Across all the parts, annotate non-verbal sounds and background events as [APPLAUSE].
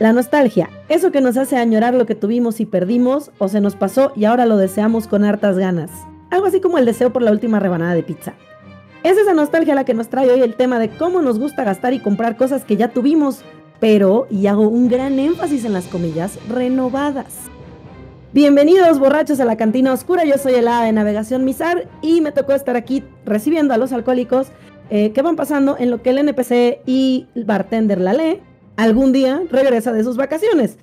La nostalgia, eso que nos hace añorar lo que tuvimos y perdimos, o se nos pasó y ahora lo deseamos con hartas ganas. Algo así como el deseo por la última rebanada de pizza. Es esa nostalgia la que nos trae hoy el tema de cómo nos gusta gastar y comprar cosas que ya tuvimos, pero, y hago un gran énfasis en las comillas, renovadas. Bienvenidos borrachos a la cantina oscura, yo soy el A de Navegación Misar y me tocó estar aquí recibiendo a los alcohólicos eh, que van pasando en lo que el NPC y el bartender la lee algún día regresa de sus vacaciones,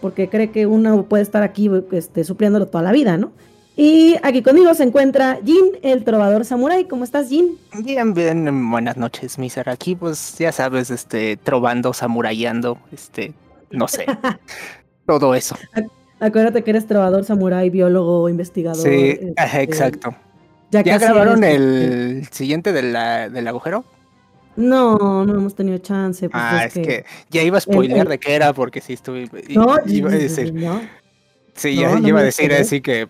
porque cree que uno puede estar aquí este, supliéndolo toda la vida, ¿no? Y aquí conmigo se encuentra Jin, el trovador samurai. ¿Cómo estás, Jin? Bien, bien. Buenas noches, Miser. Aquí, pues, ya sabes, este, trovando, samurayando, este, no sé. [LAUGHS] todo eso. Acuérdate que eres trovador, samurái, biólogo, investigador. Sí, este, exacto. ¿Ya, grabaron el siguiente del agujero? No, no hemos tenido chance. Pues, ah, es, que, ya iba a spoiler de qué era porque sí estuve. No, iba a decir. Sí, ya iba a decir así que.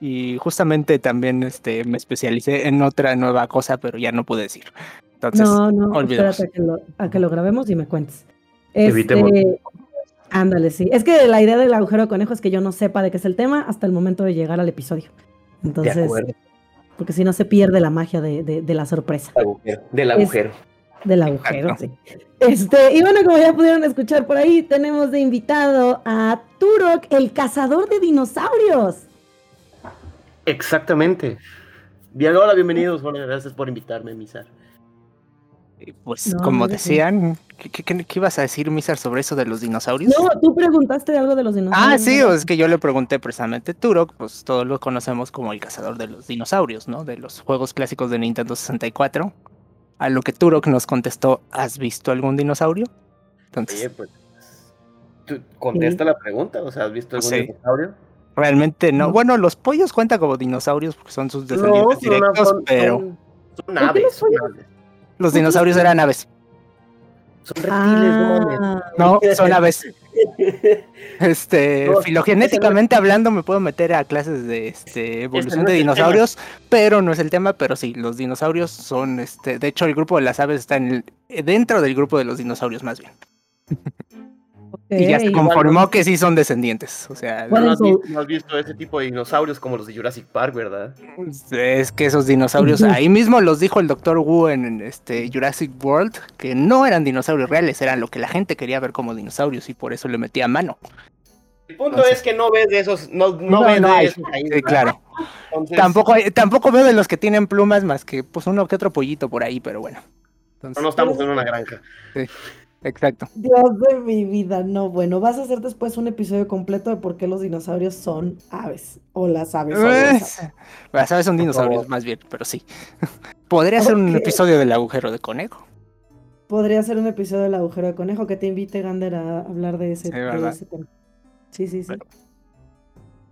Y justamente también este, me especialicé en otra nueva cosa, pero ya no pude decir. Entonces, no, no, espérate a que, lo, a que, lo, grabemos y me cuentes. Este, ándale, sí. Es que la idea del agujero de conejo es que yo no sepa de qué es el tema hasta el momento de llegar al episodio. Entonces, porque si no se pierde la magia de, de, la sorpresa. Del agujero. del agujero, sí. Este, y bueno, como ya pudieron escuchar por ahí, tenemos de invitado a Turok, el cazador de dinosaurios. Exactamente. Bien, hola, bienvenidos. Bueno, gracias por invitarme, Misar. Pues como decían, ¿qué, ibas a decir, Misar, sobre eso de los dinosaurios? No, tú preguntaste algo de los dinosaurios. Ah, sí, es que yo le pregunté precisamente a Turok, pues todos lo conocemos como el cazador de los dinosaurios, ¿no? De los juegos clásicos de Nintendo 64. A lo que Turok nos contestó, ¿has visto algún dinosaurio? Entonces, Oye, pues, contesta la pregunta, o sea, ¿has visto algún dinosaurio? Realmente no. Bueno, los pollos cuentan como dinosaurios porque son sus descendientes directos, pero... Son, aves, son aves. Los dinosaurios eran aves. Son reptiles, ah. no, son aves. [LAUGHS] Este, filogenéticamente hablando, me puedo meter a clases de este, evolución de dinosaurios, pero no es el tema. Pero sí, los dinosaurios son, este, de hecho, el grupo de las aves está en dentro del grupo de los dinosaurios, más bien. [LAUGHS] Y ya se conformó que sí son descendientes. O sea, no, has, visto ese tipo de dinosaurios como los de Jurassic Park, ¿verdad? Es que esos dinosaurios, ahí mismo los dijo el Dr. Wu en este Jurassic World, que no eran dinosaurios reales, eran lo que la gente quería ver como dinosaurios y por eso le metía mano. El punto es que no ves de esos, no, no, ves de esos ahí. Sí, claro. Tampoco, tampoco veo de los que tienen plumas más que pues uno que otro pollito por ahí, pero bueno. no estamos en una granja. Sí. Exacto. Dios de mi vida, no, bueno, vas a hacer después un episodio completo de por qué los dinosaurios son aves, o las aves. Pues, las aves son dinosaurios, más bien, pero sí. [LAUGHS] Podría ser un episodio del agujero de conejo. Podría ser un episodio del agujero de conejo que te invite, Gander, a hablar de ese, tema. Sí, sí, sí.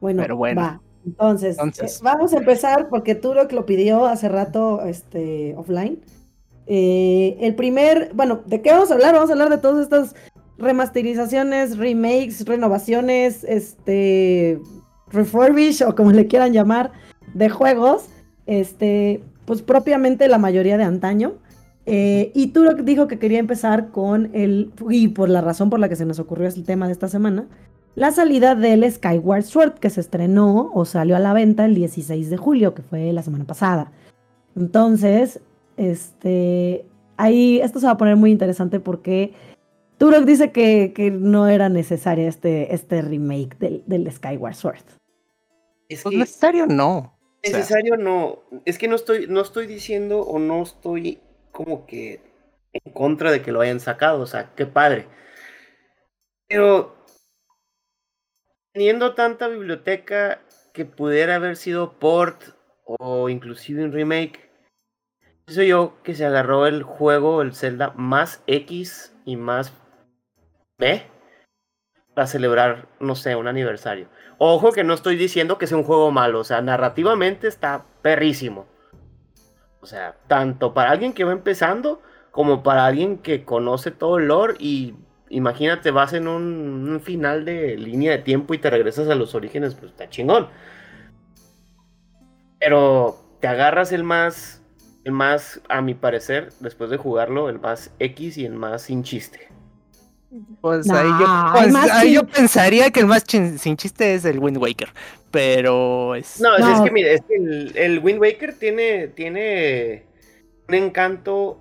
bueno, pero bueno, va. Entonces, eh, vamos a empezar porque tú lo que lo pidió hace rato este, offline. Eh, el primer, bueno, ¿de qué vamos a hablar? Vamos a hablar de todas estas remasterizaciones, remakes, renovaciones, este, refurbish o como le quieran llamar, de juegos, este, pues propiamente la mayoría de antaño. Eh, y Turok dijo que quería empezar con el, y por la razón por la que se nos ocurrió el tema de esta semana, la salida del Skyward Sword, que se estrenó o salió a la venta el 16 de julio, que fue la semana pasada. Entonces, este, ahí esto se va a poner muy interesante porque Turok dice que, que no era necesario este, este remake del, del Skyward Sword. Es pues necesario no. Necesario no. Es que no estoy, no estoy diciendo o no estoy como que en contra de que lo hayan sacado. O sea, qué padre. Pero teniendo tanta biblioteca que pudiera haber sido port o inclusive un remake, soy yo que se agarró el juego, el Zelda, más X y más B para celebrar, no sé, un aniversario. Ojo que no estoy diciendo que sea un juego malo, o sea, narrativamente está perrísimo. O sea, tanto para alguien que va empezando como para alguien que conoce todo el lore y imagínate, vas en un final de línea de tiempo y te regresas a los orígenes, pues está chingón. Pero te agarras el más el más, a mi parecer, después de jugarlo, el más X y el más sin chiste. Pues, ahí, yo, pues, yo, pensaría que el más sin chiste es el Wind Waker, pero es... No, es que mire, es que el, el, Wind Waker tiene, tiene un encanto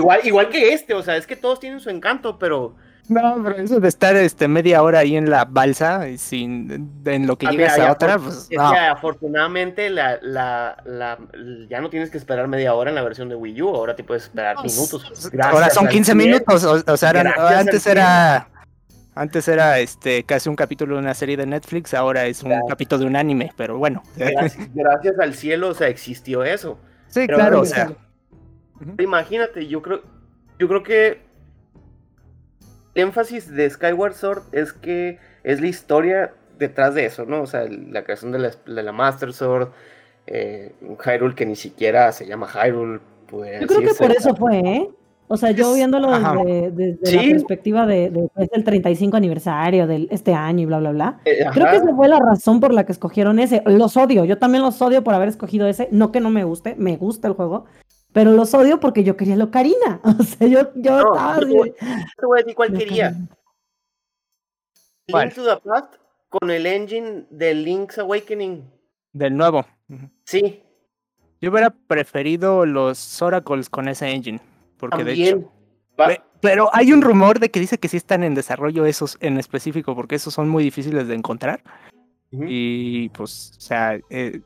igual, igual que este, o sea, es que todos tienen su encanto, pero no, pero eso de estar este media hora ahí en la balsa y sin en lo que ah, llegas a otra, pues no. afortunadamente la, la, la, ya no tienes que esperar media hora en la versión de Wii U, ahora te puedes esperar pues, minutos. ahora son 15 minutos, o, sea, antes era antes era este casi un capítulo de una serie de Netflix, ahora es un capítulo de un anime, pero bueno. [LAUGHS] Gracias, al cielo, o sea, existió eso. Sí, claro, o sea. Imagínate, yo creo yo creo que el énfasis de Skyward Sword es que es la historia detrás de eso, ¿no? O sea, la creación de la, Master Sword, eh, un Hyrule que ni siquiera se llama Hyrule. Pues, yo creo que por eso fue, ¿eh? O sea, yo viéndolo desde, la perspectiva de, de, el 35 aniversario de este año y bla, bla, bla. Eh, creo que esa fue la razón por la que escogieron ese. Los odio, yo también los odio por haber escogido ese. No que no me guste, me gusta el juego, pero los odio porque yo quería lo Karina. [LAUGHS] O sea, yo, yo estaba. Te voy, a decir cuál quería. Link to the Past con el engine de Link's Awakening. Del nuevo. Sí. Yo hubiera preferido los Oracles con ese engine. Porque de hecho. Pero hay un rumor de que dice que sí están en desarrollo esos en específico, porque esos son muy difíciles de encontrar. Y pues, o sea, eh,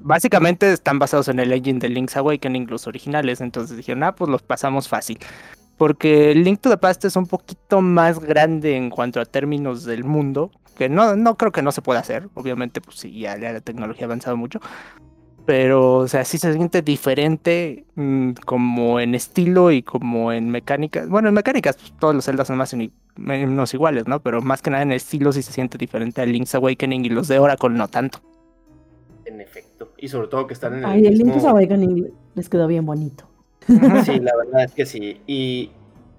básicamente están basados en el engine de Link's Awakening, los originales. Entonces dijeron, ah, pues los pasamos fácil. Porque Link to the Past es un poquito más grande en cuanto a términos del mundo. Que no, no creo que no se pueda hacer. Obviamente, pues sí, ya la tecnología ha avanzado mucho pero o sea, sí se siente diferente mm, como en estilo y como en mecánicas. Bueno, en mecánicas pues, todos los celdas son más menos iguales, ¿no? Pero más que nada en estilo sí se siente diferente a Link's Awakening y los de Oracle no tanto. En efecto, y sobre todo que están en el Ay, el Link's Awakening les quedó bien bonito. [LAUGHS] Sí, la verdad es que sí. Y,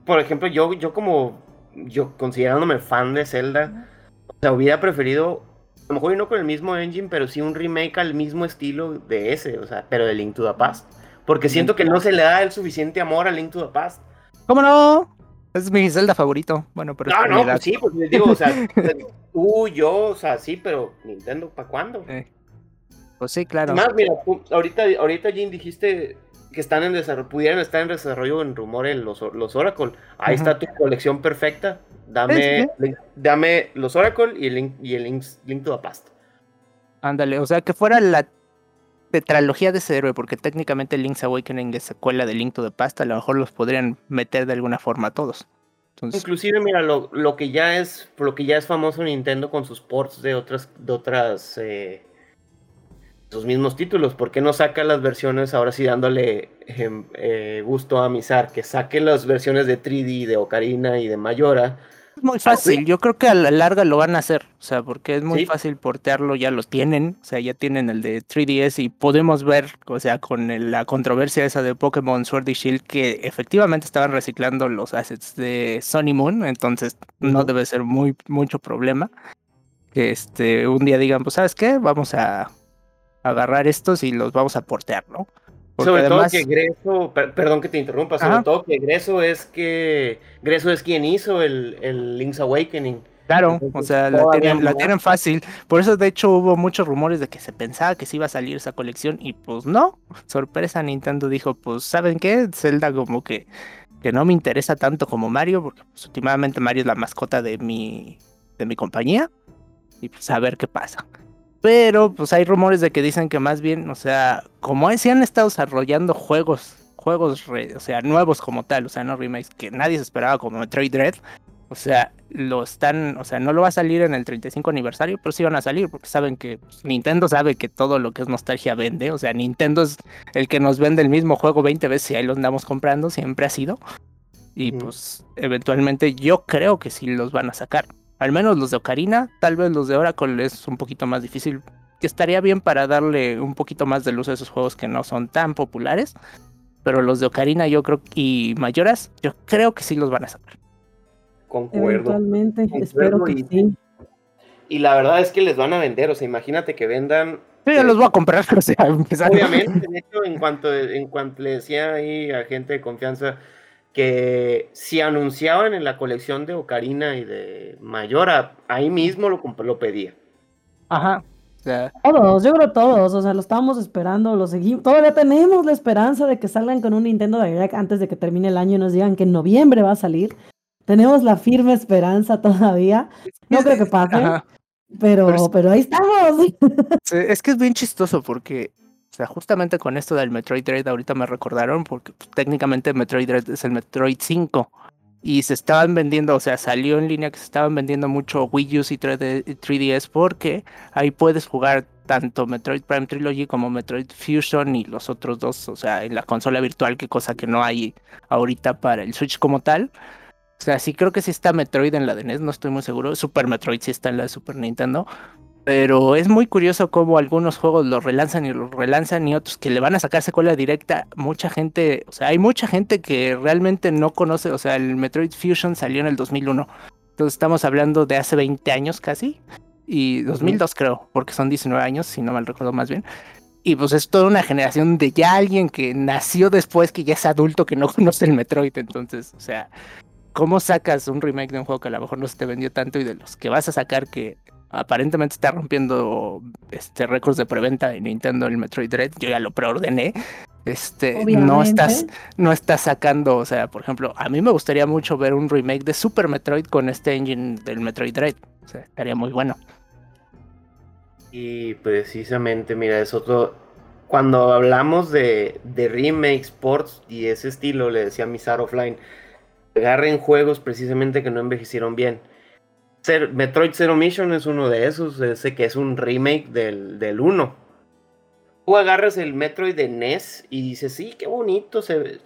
por ejemplo, yo, yo como, yo considerándome fan de Zelda, o sea, hubiera preferido a lo mejor no con el mismo engine, pero sí un remake al mismo estilo de ese, o sea, pero de Link to the Past. Porque siento que no se le da el suficiente amor a Link to the Past. ¿Cómo no? Es mi Zelda favorito. Bueno, pero. No, no, pues sí, pues les digo, o sea, [LAUGHS] tú, yo, o sea, sí, pero Nintendo, ¿para cuándo? Pues sí, claro. Además, mira, ahorita, ahorita, Jin, dijiste que están en desarrollo, pudieran estar en desarrollo en rumores los, los Oracle. Ahí está tu colección perfecta. Dame, dame los Oracle y el, Link, y el Link, to the Past. Ándale, o sea que fuera la tetralogía de ese héroe, porque técnicamente Link's Awakening es secuela de Link to the Past, a lo mejor los podrían meter de alguna forma a todos. Inclusive, mira, lo, lo, que ya es, lo que ya es famoso Nintendo con sus ports de otras, de otras eh, sus mismos títulos. ¿Por qué no saca las versiones ahora sí dándole em, eh, gusto a Mizar? Que saque las versiones de 3D, de Ocarina y de Mayora. Es muy fácil, yo creo que a la larga lo van a hacer, o sea, porque es muy fácil portearlo, ya los tienen, o sea, ya tienen el de 3DS y podemos ver, o sea, con la controversia esa de Pokémon Sword y Shield, que efectivamente estaban reciclando los assets de Sony Moon, entonces no debe ser muy mucho problema. Que este un día digan, pues, ¿sabes qué? Vamos a agarrar estos y los vamos a portear, ¿no? Sobre todo que Greso, perdón que te interrumpa, sobre todo que Greso es que Greso es quien hizo el, el Link's Awakening. Claro, o sea, la tienen, la tienen, fácil. Por eso, de hecho, hubo muchos rumores de que se pensaba que sí iba a salir esa colección y pues no. Sorpresa, Nintendo dijo, pues, ¿saben qué? Zelda como que, que no me interesa tanto como Mario, porque pues, últimamente Mario es la mascota de mi, de mi compañía. Y pues a ver qué pasa. Pero pues hay rumores de que dicen que más bien, o sea, como si han estado desarrollando juegos, juegos, o sea, nuevos como tal, o sea, no remakes, que nadie se esperaba como Metroid Dread. O sea, lo están, o sea, no lo va a salir en el 35 aniversario, pero sí van a salir porque saben que pues, Nintendo sabe que todo lo que es nostalgia vende. O sea, Nintendo es el que nos vende el mismo juego 20 veces y ahí lo andamos comprando, siempre ha sido. Y pues eventualmente yo creo que sí los van a sacar. Al menos los de Ocarina, tal vez los de Oracle es un poquito más difícil. Que estaría bien para darle un poquito más de luz a esos juegos que no son tan populares. Pero los de Ocarina, yo creo y Mayoras, yo creo que sí los van a sacar. Concuerdo. Eventualmente, espero que sí. Y la verdad es que les van a vender, o sea, imagínate que vendan. Yo ya los voy a comprar, [LAUGHS] o sea, Obviamente, de hecho, en cuanto, en cuanto le decía ahí a gente de confianza, que si anunciaban en la colección de Ocarina y de Mayora, ahí mismo lo, lo pedía. Ajá. Todos, yo creo todos, o sea, lo estábamos esperando, lo seguimos, todavía tenemos la esperanza de que salgan con un Nintendo Direct antes de que termine el año y nos digan que en noviembre va a salir. Tenemos la firme esperanza todavía. No creo que pase, pero, pero, ahí estamos. es que es bien chistoso porque o sea, justamente con esto del Metroid Dread ahorita me recordaron porque pues, técnicamente Metroid Dread es el Metroid 5 y se estaban vendiendo, o sea, salió en línea que se estaban vendiendo mucho Wii U y 3DS porque ahí puedes jugar tanto Metroid Prime Trilogy como Metroid Fusion y los otros dos, o sea, en la consola virtual, que cosa que no hay ahorita para el Switch como tal. O sea, sí creo que sí está Metroid en la de NES, no estoy muy seguro. Super Metroid sí está en la de Super Nintendo, pero es muy curioso cómo algunos juegos los relanzan y los relanzan y otros que le van a sacar secuela directa. Mucha gente, o sea, hay mucha gente que realmente no conoce, o sea, el Metroid Fusion salió en el 2001. Entonces estamos hablando de hace 20 años casi. Y 2002 creo, porque son 19 años, si no mal recuerdo más bien. Y pues es toda una generación de ya alguien que nació después, que ya es adulto, que no [LAUGHS] conoce el Metroid. Entonces, o sea, ¿cómo sacas un remake de un juego que a lo mejor no se te vendió tanto y de los que vas a sacar que aparentemente está rompiendo este récords de preventa en Nintendo el Metroid Dread. Yo ya lo preordené. Este, no estás, no estás sacando, o sea, por ejemplo, a mí me gustaría mucho ver un remake de Super Metroid con este engine del Metroid Dread. O sea, estaría muy bueno. Y precisamente, mira, es otro. Cuando hablamos de, de remakes, ports y ese estilo, le decía a Misar Offline, agarren juegos precisamente que no envejecieron bien Metroid Zero Mission es uno de esos, ese que es un remake del, del 1. Tú agarras el Metroid de NES y dices, sí, qué bonito, se,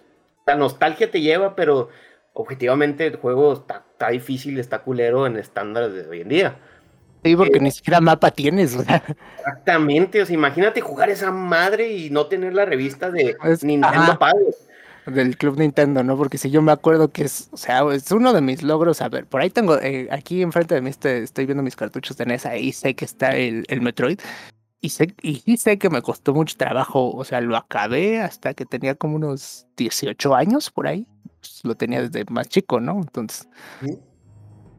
la nostalgia te lleva, pero objetivamente el juego está, difícil, está culero en estándares de hoy en día. Sí, porque eh, ni siquiera mapa tienes. Exactamente, o sea, imagínate jugar esa madre y no tener la revista de Nintendo Padre del Club Nintendo, ¿no? Porque si yo me acuerdo que es, o sea, es uno de mis logros. A ver, por ahí tengo, eh, aquí enfrente de mí estoy, viendo mis cartuchos de NES, ahí sé que está el, el Metroid. Y sé, y sé que me costó mucho trabajo, o sea, lo acabé hasta que tenía como unos 18 años por ahí. Pues, lo tenía desde más chico, ¿no? Entonces.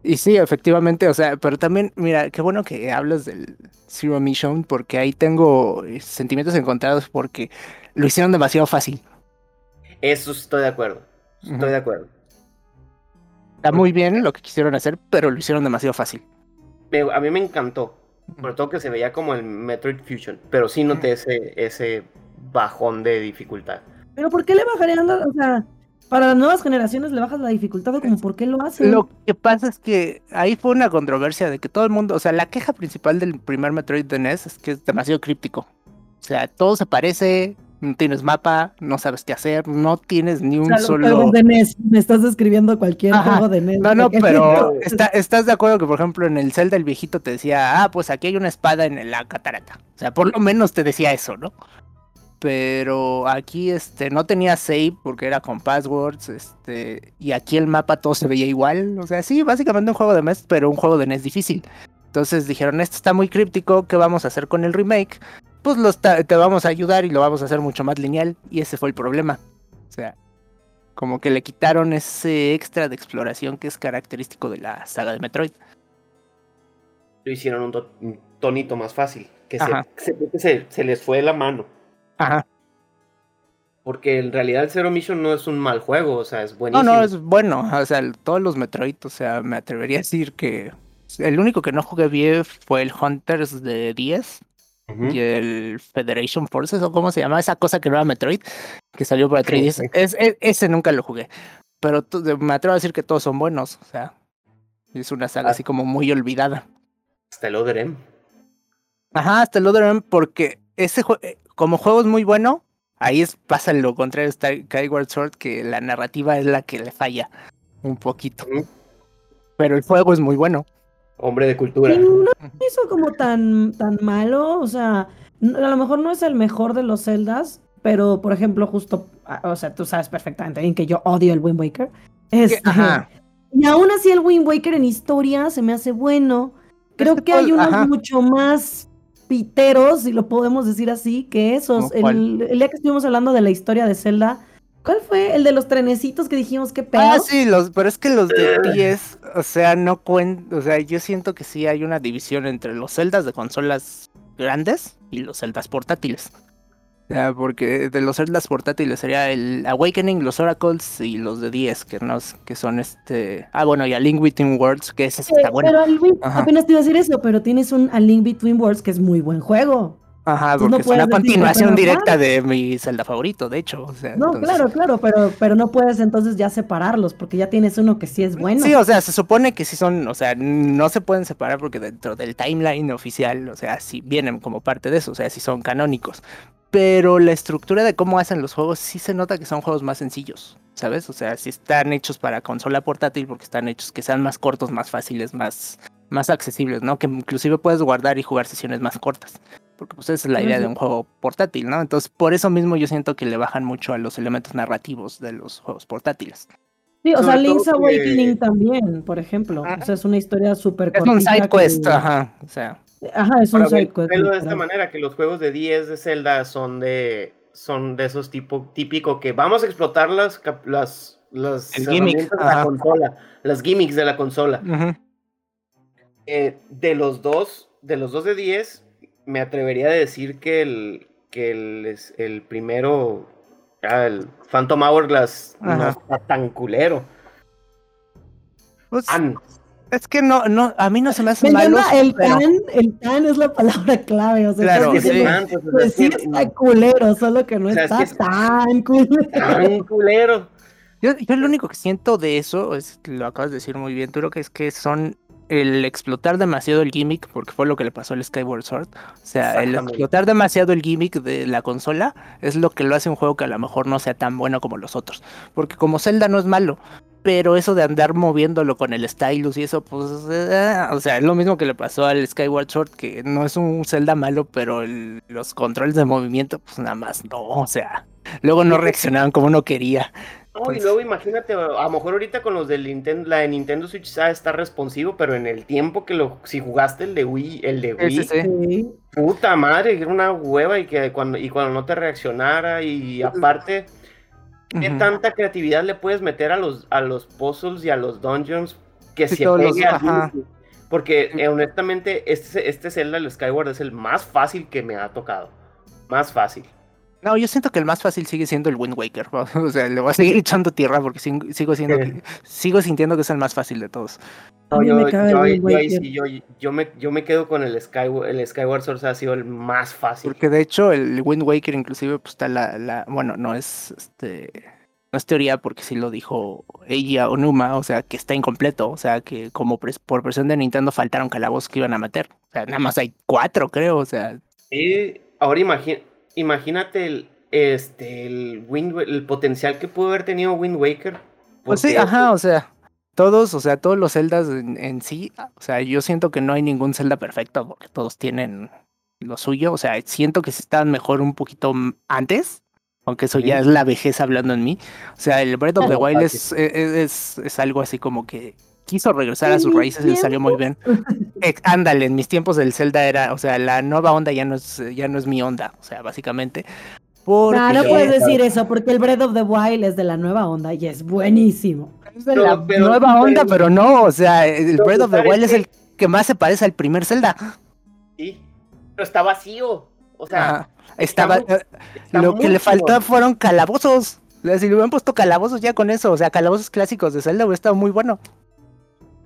Y sí, efectivamente, o sea, pero también, mira, qué bueno que hablas del Zero Mission, porque ahí tengo eh, sentimientos encontrados porque lo hicieron demasiado fácil. Eso estoy de acuerdo. Estoy de acuerdo. Está muy bien lo que quisieron hacer, pero lo hicieron demasiado fácil. a mí me encantó. Sobre todo que se veía como el Metroid Fusion. Pero sí noté ese, ese bajón de dificultad. Pero ¿por qué le bajarían O sea, para las nuevas generaciones le bajas la dificultad o como por qué lo hacen. Lo que pasa es que ahí fue una controversia de que todo el mundo, o sea, la queja principal del primer Metroid de NES es que es demasiado críptico. O sea, todo se parece, no tienes mapa, no sabes qué hacer, no tienes ni un solo. De NES. Me estás describiendo cualquier juego de NES. No, no, pero estás de acuerdo que, por ejemplo, en el Zelda el viejito te decía, ah, pues aquí hay una espada en la catarata. O sea, por lo menos te decía eso, ¿no? Pero aquí este no tenía save porque era con passwords, este, y aquí el mapa todo se veía igual. O sea, sí, básicamente un juego de NES, pero un juego de NES difícil. Entonces dijeron, esto está muy críptico, ¿qué vamos a hacer con el remake? Pues te vamos a ayudar y lo vamos a hacer mucho más lineal. Y ese fue el problema. O sea, como que le quitaron ese extra de exploración que es característico de la saga de Metroid. Lo hicieron un, tonito más fácil, que, se, se, les fue la mano. Ajá. Porque en realidad el Zero Mission no es un mal juego, o sea, es buenísimo. No, no, es bueno. O sea, todos los Metroid, o sea, me atrevería a decir que el único que no jugué bien fue el Hunters de 10 y el Federation Forces, o cómo se llama, esa cosa que no era Metroid, que salió para 3DS. Es, e, ese nunca lo jugué. Pero me atrevo a decir que todos son buenos. O sea, es una saga ah. así como muy olvidada. Hasta el Other M. Ajá, hasta el Other M, porque ese eh, como juego es muy bueno, ahí es, pasa lo contrario está Skyward Sword, que la narrativa es la que le falla un poquito. Pero el juego es muy bueno hombre de cultura. no hizo como tan, tan malo, o sea, a lo mejor no es el mejor de los Zeldas, pero por ejemplo, justo, o sea, tú sabes perfectamente bien que yo odio el Wind Waker. Este, y aún así el Wind Waker en historia se me hace bueno. Creo que, hay unos mucho más piteros, si lo podemos decir así, que esos. El, el, día que estuvimos hablando de la historia de Zelda, ¿Cuál fue? El de los trenecitos que dijimos que pedo. Ah, sí, los, pero es que los de 10, o sea, no cuentan, o sea, yo siento que sí hay una división entre los celdas de consolas grandes y los celdas portátiles. O sea, porque de los celdas portátiles sería el Awakening, los Oracles y los de 10, que no que son este. Ah, bueno, y a Link Between Worlds, que ese está bueno. Pero apenas te iba a decir eso, pero tienes un A Link Between Worlds que es muy buen juego. Ajá, porque es una continuación directa de mi Zelda favorito, de hecho. no, claro, claro, pero, pero no puedes entonces ya separarlos, porque ya tienes uno que sí es bueno. Sí, o sea, se supone que sí son, o sea, no se pueden separar porque dentro del timeline oficial, o sea, sí vienen como parte de eso, o sea, sí son canónicos. Pero la estructura de cómo hacen los juegos sí se nota que son juegos más sencillos, ¿sabes? O sea, sí están hechos para consola portátil porque están hechos que sean más cortos, más fáciles, más, más accesibles, ¿no? Que inclusive puedes guardar y jugar sesiones más cortas porque pues esa es la idea de un juego portátil, ¿no? Entonces, por eso mismo yo siento que le bajan mucho a los elementos narrativos de los juegos portátiles. Sí, o sea, Link's Awakening también, por ejemplo. O sea, es una historia súper Es un side quest, ajá, o sea. Ajá, es un side quest. de esta manera, que los juegos de 10 de Zelda son de son de esos tipo típico que vamos a explotar las las las de la consola, las gimmicks de la consola. Eh, de los dos, de los dos de 10, me atrevería a decir que el, que el, el primero, el Phantom Hourglass, no está tan culero. Pues, es que no, no, a mí no se me hace malo. El tan, el tan es la palabra clave, o sea, claro, sí. Pues, sí está culero, solo que no está tan culero. Tan culero. Yo, yo lo único que siento de eso, es lo acabas de decir muy bien, tú lo que es que son el explotar demasiado el gimmick, porque fue lo que le pasó al Skyward Sword. O sea, el explotar demasiado el gimmick de la consola es lo que lo hace un juego que a lo mejor no sea tan bueno como los otros. Porque como Zelda no es malo, pero eso de andar moviéndolo con el stylus y eso, pues, eh, o sea, es lo mismo que le pasó al Skyward Sword, que no es un Zelda malo, pero los controles de movimiento, pues nada más no, o sea, luego no reaccionaban como uno quería. No, y luego imagínate, a lo mejor ahorita con los de Nintendo, la de Nintendo Switch está estar responsivo, pero en el tiempo que lo, si jugaste el de Wii, el de Wii, puta madre, era una hueva y que cuando, y cuando no te reaccionara, y aparte, ¿qué tanta creatividad le puedes meter a los, a los puzzles y a los dungeons que se pegue a Porque eh, honestamente, este, este Zelda, el Skyward, es el más fácil que me ha tocado. Más fácil. No, yo siento que el más fácil sigue siendo el Wind Waker. [LAUGHS] O sea, le voy a seguir echando tierra porque sigo, siendo sigo sintiendo que es el más fácil de todos. No, yo, me, yo, me, quedo con el Skyward, el Skyward Sword ha sido el más fácil. Porque de hecho el Wind Waker inclusive pues está la, la bueno, no es este no es teoría porque sí lo dijo ella o Numa, o sea, que está incompleto, o sea, que como por presión de Nintendo faltaron calabozos que iban a meter. O sea, nada más hay cuatro, creo, o sea. Sí, ahora imagínate imagínate el, este, el, Wind, el potencial que pudo haber tenido Wind Waker. Pues sí, ajá, o sea, todos, o sea, todos los celdas en, sí, o sea, yo siento que no hay ningún Zelda perfecto porque todos tienen lo suyo, o sea, siento que se estaban mejor un poquito antes, aunque eso ya es la vejez hablando en mí. O sea, el Breath of [LAUGHS] the Wild es, es, es, algo así como que quiso regresar a sus raíces y le salió muy bien. [LAUGHS] Eh, ándale, en mis tiempos del Zelda era, o sea, la nueva onda ya no es, ya no es mi onda, o sea, básicamente. No, no puedes decir eso, porque el Breath of the Wild es de la nueva onda y es buenísimo. Es de la nueva onda, pero no, o sea, el Breath of the Wild es el que más se parece al primer Zelda. Sí, pero está vacío. O sea, estaba. Eh, lo que le faltó fueron calabozos. si le hubieran puesto calabozos ya con eso, o sea, calabozos clásicos de Zelda hubiera estado muy bueno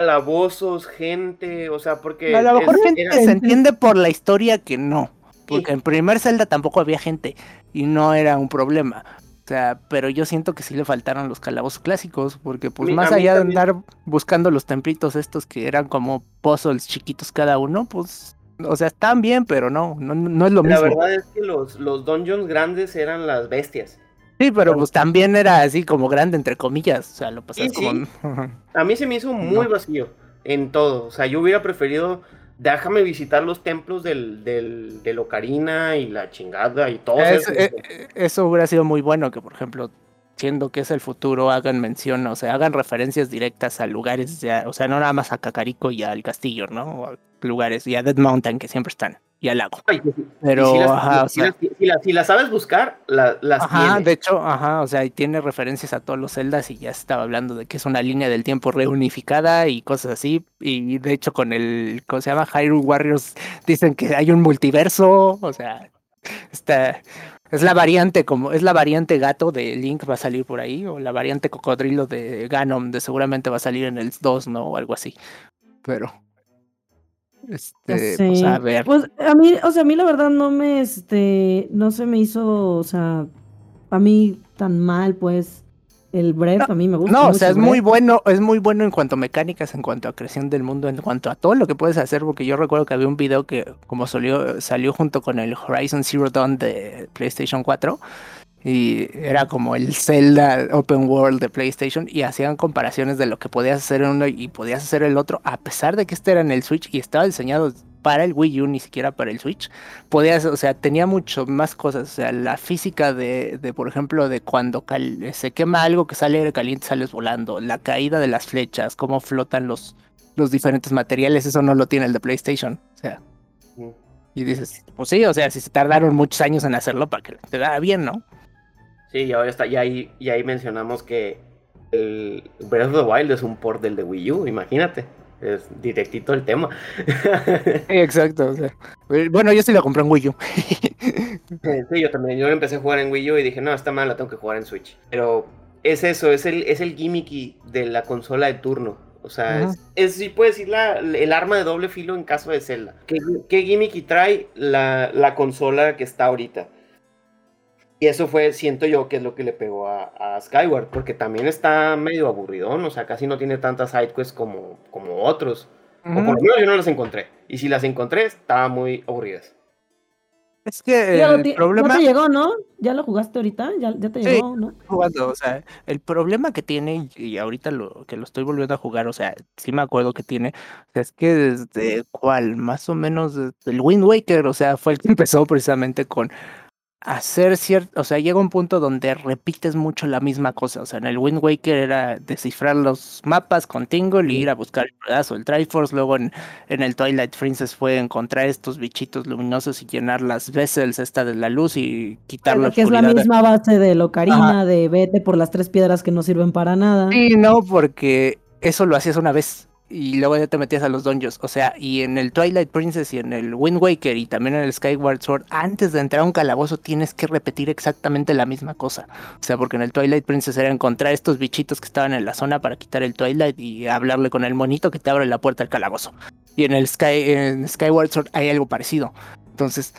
calabozos, gente, o sea, porque... A lo mejor gente se entiende por la historia que no, porque en primer Zelda tampoco había gente y no era un problema. O sea, pero yo siento que sí le faltaron los calabozos clásicos, porque pues más allá de andar buscando los templitos estos que eran como puzzles chiquitos cada uno, pues, o sea, están bien, pero no, no, es lo mismo. La verdad es que los, los dungeons grandes eran las bestias. Sí, pero pues también era así como grande, entre comillas. O sea, lo pasas como. [LAUGHS] A mí se me hizo muy vacío en todo. O sea, yo hubiera preferido. Déjame visitar los templos del, del, del Ocarina y la chingada y todo eso. Eh, eso hubiera sido muy bueno que, por ejemplo, siendo que es el futuro, hagan mención, o sea, hagan referencias directas a lugares, ya, o sea, no nada más a Cacarico y al castillo, ¿no? O a lugares, y a Dead Mountain, que siempre están. Y al lago. Pero, si las, sabes buscar, las Ajá, de hecho, ajá, o sea, tiene referencias a todos los celdas y ya estaba hablando de que es una línea del tiempo reunificada y cosas así. Y de hecho, con el, ¿cómo se llama? Hyrule Warriors, dicen que hay un multiverso, o sea, está, es la variante como es la variante gato de Link va a salir por ahí o la variante cocodrilo de Ganon de seguramente va a salir en el 2, ¿no? O algo así. Pero este, pues a ver. Pues a mí, o sea, a mí la verdad no me, este, no se me hizo, o sea, a mí tan mal, pues, el Breath, a mí me gusta. No, o sea, es muy bueno, es muy bueno en cuanto a mecánicas, en cuanto a creación del mundo, en cuanto a todo lo que puedes hacer, porque yo recuerdo que había un video que como salió, salió junto con el Horizon Zero Dawn de PlayStation 4 y era como el Zelda Open World de PlayStation y hacían comparaciones de lo que podías hacer en uno y podías hacer el otro, a pesar de que este era en el Switch y estaba diseñado para el Wii U, ni siquiera para el Switch, podías, o sea, tenía mucho más cosas, o sea, la física de, de por ejemplo, de cuando se quema algo que sale aire caliente, sales volando, la caída de las flechas, cómo flotan los, los diferentes materiales, eso no lo tiene el de PlayStation, o sea. Y dices, pues sí, o sea, si se tardaron muchos años en hacerlo para que te da bien, ¿no? Sí, y ahora está, y ahí, y ahí mencionamos que el Breath of the Wild es un port del de Wii U, imagínate. Es directito el tema. [LAUGHS] Exacto. bueno, yo sí lo compré en Wii U. [LAUGHS] sí, yo también. Yo empecé a jugar en Wii U y dije, no, está mal, la tengo que jugar en Switch. Pero es eso, es el, es el gimmicky de la consola de turno. O sea, es, es, sí puedes decir la, el arma de doble filo en caso de Zelda. ¿Qué, qué gimmicky trae la, la consola que está ahorita? Y eso fue, siento yo, que es lo que le pegó a, Skyward, porque también está medio aburridón, o sea, casi no tiene tantas sidequests como, como otros. O por lo menos yo no las encontré. Y si las encontré, estaban muy aburridas. Es que el problema... Ya te llegó, ¿no? ¿Ya lo jugaste ahorita? ¿Ya, ya te llegó, no? jugando, o sea, el problema que tiene, y ahorita lo que lo estoy volviendo a jugar, o sea, sí me acuerdo que tiene, o sea, es que desde cuál, más o menos desde el Wind Waker, o sea, fue el que [LAUGHS] empezó precisamente con hacer cierto, o sea, llega un punto donde repites mucho la misma cosa, o sea, en el Wind Waker era descifrar los mapas con Tingle y ir a buscar el pedazo del Triforce, luego en, en el Twilight Princess fue encontrar estos bichitos luminosos y llenar las vessels esta de la luz y quitarlo. Que es la misma base de Locarina, de vete por las tres piedras que no sirven para nada. Sí, no, porque eso lo hacías una vez y luego ya te metías a los dungeons. O sea, y en el Twilight Princess y en el Wind Waker y también en el Skyward Sword, antes de entrar a un calabozo tienes que repetir exactamente la misma cosa. O sea, porque en el Twilight Princess era encontrar estos bichitos que estaban en la zona para quitar el Twilight y hablarle con el monito que te abre la puerta del calabozo. Y en el Sky, en Skyward Sword hay algo parecido. Entonces,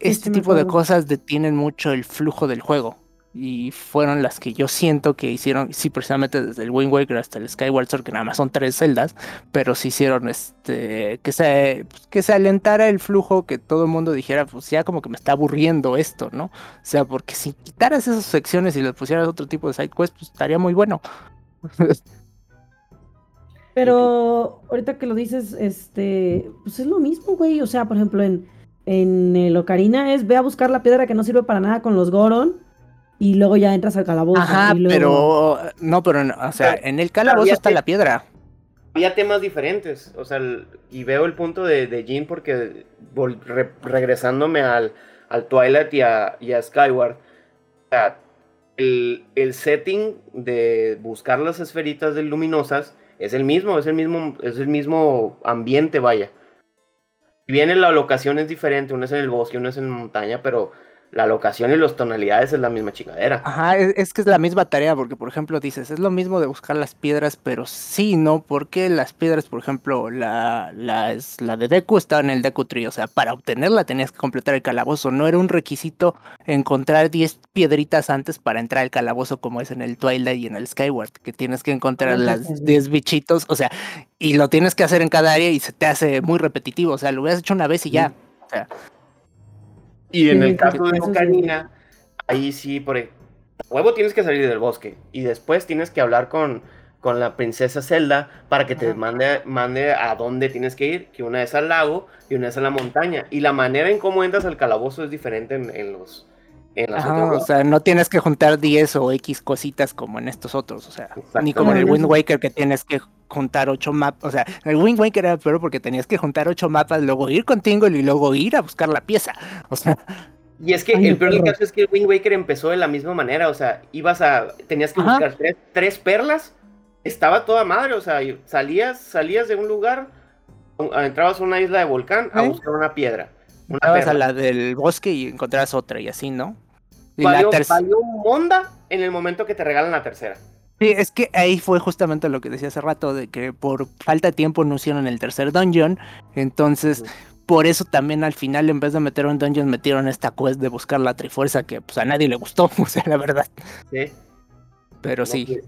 este tipo de cosas detienen mucho el flujo del juego y fueron las que yo siento que hicieron, sí, precisamente desde el Wind Waker hasta el Skyward Sword, que nada más son tres celdas, pero sí hicieron este que se, que se alentara el flujo, que todo el mundo dijera, pues ya como que me está aburriendo esto, ¿no? O sea, porque si quitaras esas secciones y le pusieras otro tipo de side quest, pues estaría muy bueno. [LAUGHS] Pero ahorita que lo dices, este, pues es lo mismo, güey. O sea, por ejemplo, en, en el Ocarina es ve a buscar la piedra que no sirve para nada con los Goron y luego ya entras al calabozo. Ajá, pero no, pero o sea, en el calabozo está la piedra. Había temas diferentes, o sea, y veo el punto de, de Jin porque regresándome al, al Twilight y a, y a Skyward, o sea, el, el, setting de buscar las esferitas de luminosas es el mismo, es el mismo, es el mismo ambiente, vaya. Si bien la locación es diferente, uno es en el bosque, uno es en montaña, pero la locación y las tonalidades es la misma chingadera. Ajá, es, que es la misma tarea, porque por ejemplo dices, es lo mismo de buscar las piedras, pero sí, ¿no? Porque las piedras, por ejemplo, la, la, la de Deku estaba en el Deku Tree, o sea, para obtenerla tenías que completar el calabozo, no era un requisito encontrar 10 piedritas antes para entrar al calabozo como es en el Twilight y en el Skyward, que tienes que encontrar las 10 bichitos, o sea, y lo tienes que hacer en cada área y se te hace muy repetitivo, o sea, lo hubieras hecho una vez y ya, o sea y en el caso de Ocarina, ahí sí, por huevo tienes que salir del bosque y después tienes que hablar con, con la princesa Zelda para que te mande, mande a dónde tienes que ir, que una es al lago y una es a la montaña. Y la manera en cómo entras al calabozo es diferente en, los... En las o sea, no tienes que juntar 10 o X cositas como en estos otros, o sea, ni como en el Wind Waker que tienes que juntar ocho mapas. O sea, el Wind Waker era peor porque tenías que juntar ocho mapas, luego ir con Tingle y luego ir a buscar la pieza. O sea. [LAUGHS] Y es que el peor del caso es que el Wind Waker empezó de la misma manera. O sea, ibas a. Tenías que buscar tres, perlas. Estaba toda madre. O sea, salías, salías de un lugar, entrabas a una isla de volcán a buscar una piedra. Entrabas a la del bosque y encontrabas otra y así, ¿no? Y valió, valió monda en el momento que te regalan la tercera. Sí, es que ahí fue justamente lo que decía hace rato, de que por falta de tiempo no hicieron el tercer dungeon, entonces por eso también al final en vez de meter un dungeon metieron esta quest de buscar la trifuerza que pues a nadie le gustó, [LAUGHS] o sea, la verdad. Sí. Pero sí.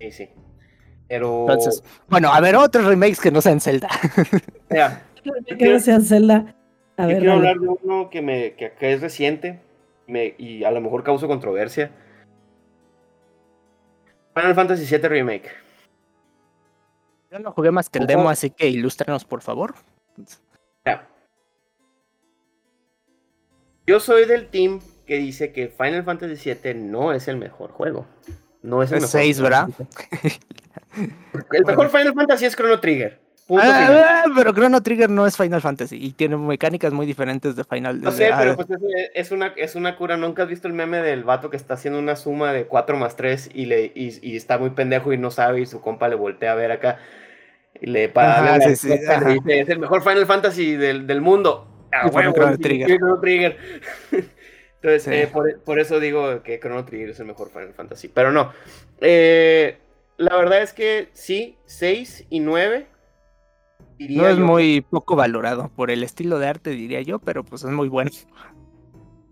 Sí, sí. Pero... Entonces, bueno, a ver, otros remakes que no sean Zelda. [LAUGHS] que no sean Zelda. A ver, quiero hablar de uno que, me, que, que es reciente me, y a lo mejor causa controversia Final Fantasy VII Remake. Yo no jugué más que el demo, así que ilústranos, por favor. Yo soy del team que dice que Final Fantasy VII no es el mejor juego. No es el mejor. 6, ¿verdad? el mejor Final Fantasy es Chrono Trigger. Ah, pero Chrono Trigger no es Final Fantasy y tiene mecánicas muy diferentes de Final. No sé, pero pues es, una, es una cura. Nunca has visto el meme del vato que está haciendo una suma de 4 más 3 y, le, y, está muy pendejo y no sabe y su compa le voltea a ver acá y le para es el mejor Final Fantasy del, del mundo. Ah, bueno, Chrono Trigger. Trigger. [LAUGHS] Entonces, eh, por, por, eso digo que Chrono Trigger es el mejor Final Fantasy. Pero no. Eh, la verdad es que sí, 6 y 9 no es muy poco valorado por el estilo de arte, diría yo, pero pues es muy bueno.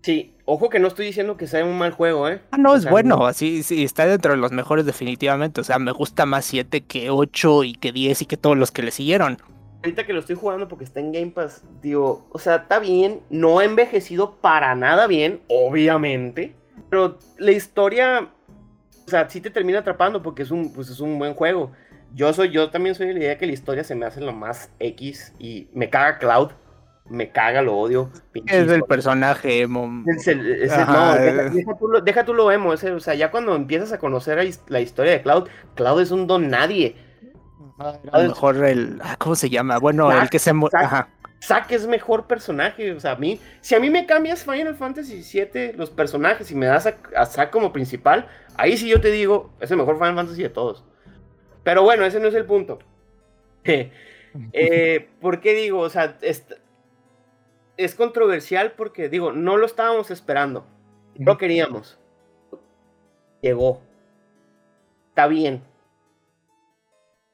Sí, ojo que no estoy diciendo que sea un mal juego, ¿eh? Ah, no, es bueno, así sí, está dentro de los mejores definitivamente. O sea, me gusta más 7 que 8 y que 10 y que todos los que le siguieron. Ahorita que lo estoy jugando porque está en Game Pass, digo, o sea, está bien, no ha envejecido para nada bien, obviamente, pero la historia, o sea, sí te termina atrapando porque es un, pues es un buen juego. Yo soy, yo también soy de la idea que la historia se me hace lo más X y me caga Cloud. Me caga, lo odio. Es el personaje emo. no, deja, tú lo, deja, tú lo, emo. Ese, o sea, ya cuando empiezas a conocer la historia de Cloud, Cloud es un don nadie. A lo mejor el. Ah, ¿Cómo se llama? Bueno, el que se. Zack, es mejor personaje. O sea, a mí. Si a mí me cambias Final Fantasy VII, los personajes, y me das a, a Zack como principal, ahí sí yo te digo, es el mejor Final Fantasy de todos. Pero bueno, ese no es el punto. [LAUGHS] eh, ¿Por qué digo? O sea, es, es, controversial porque, digo, no lo estábamos esperando. No queríamos. Llegó. Está bien.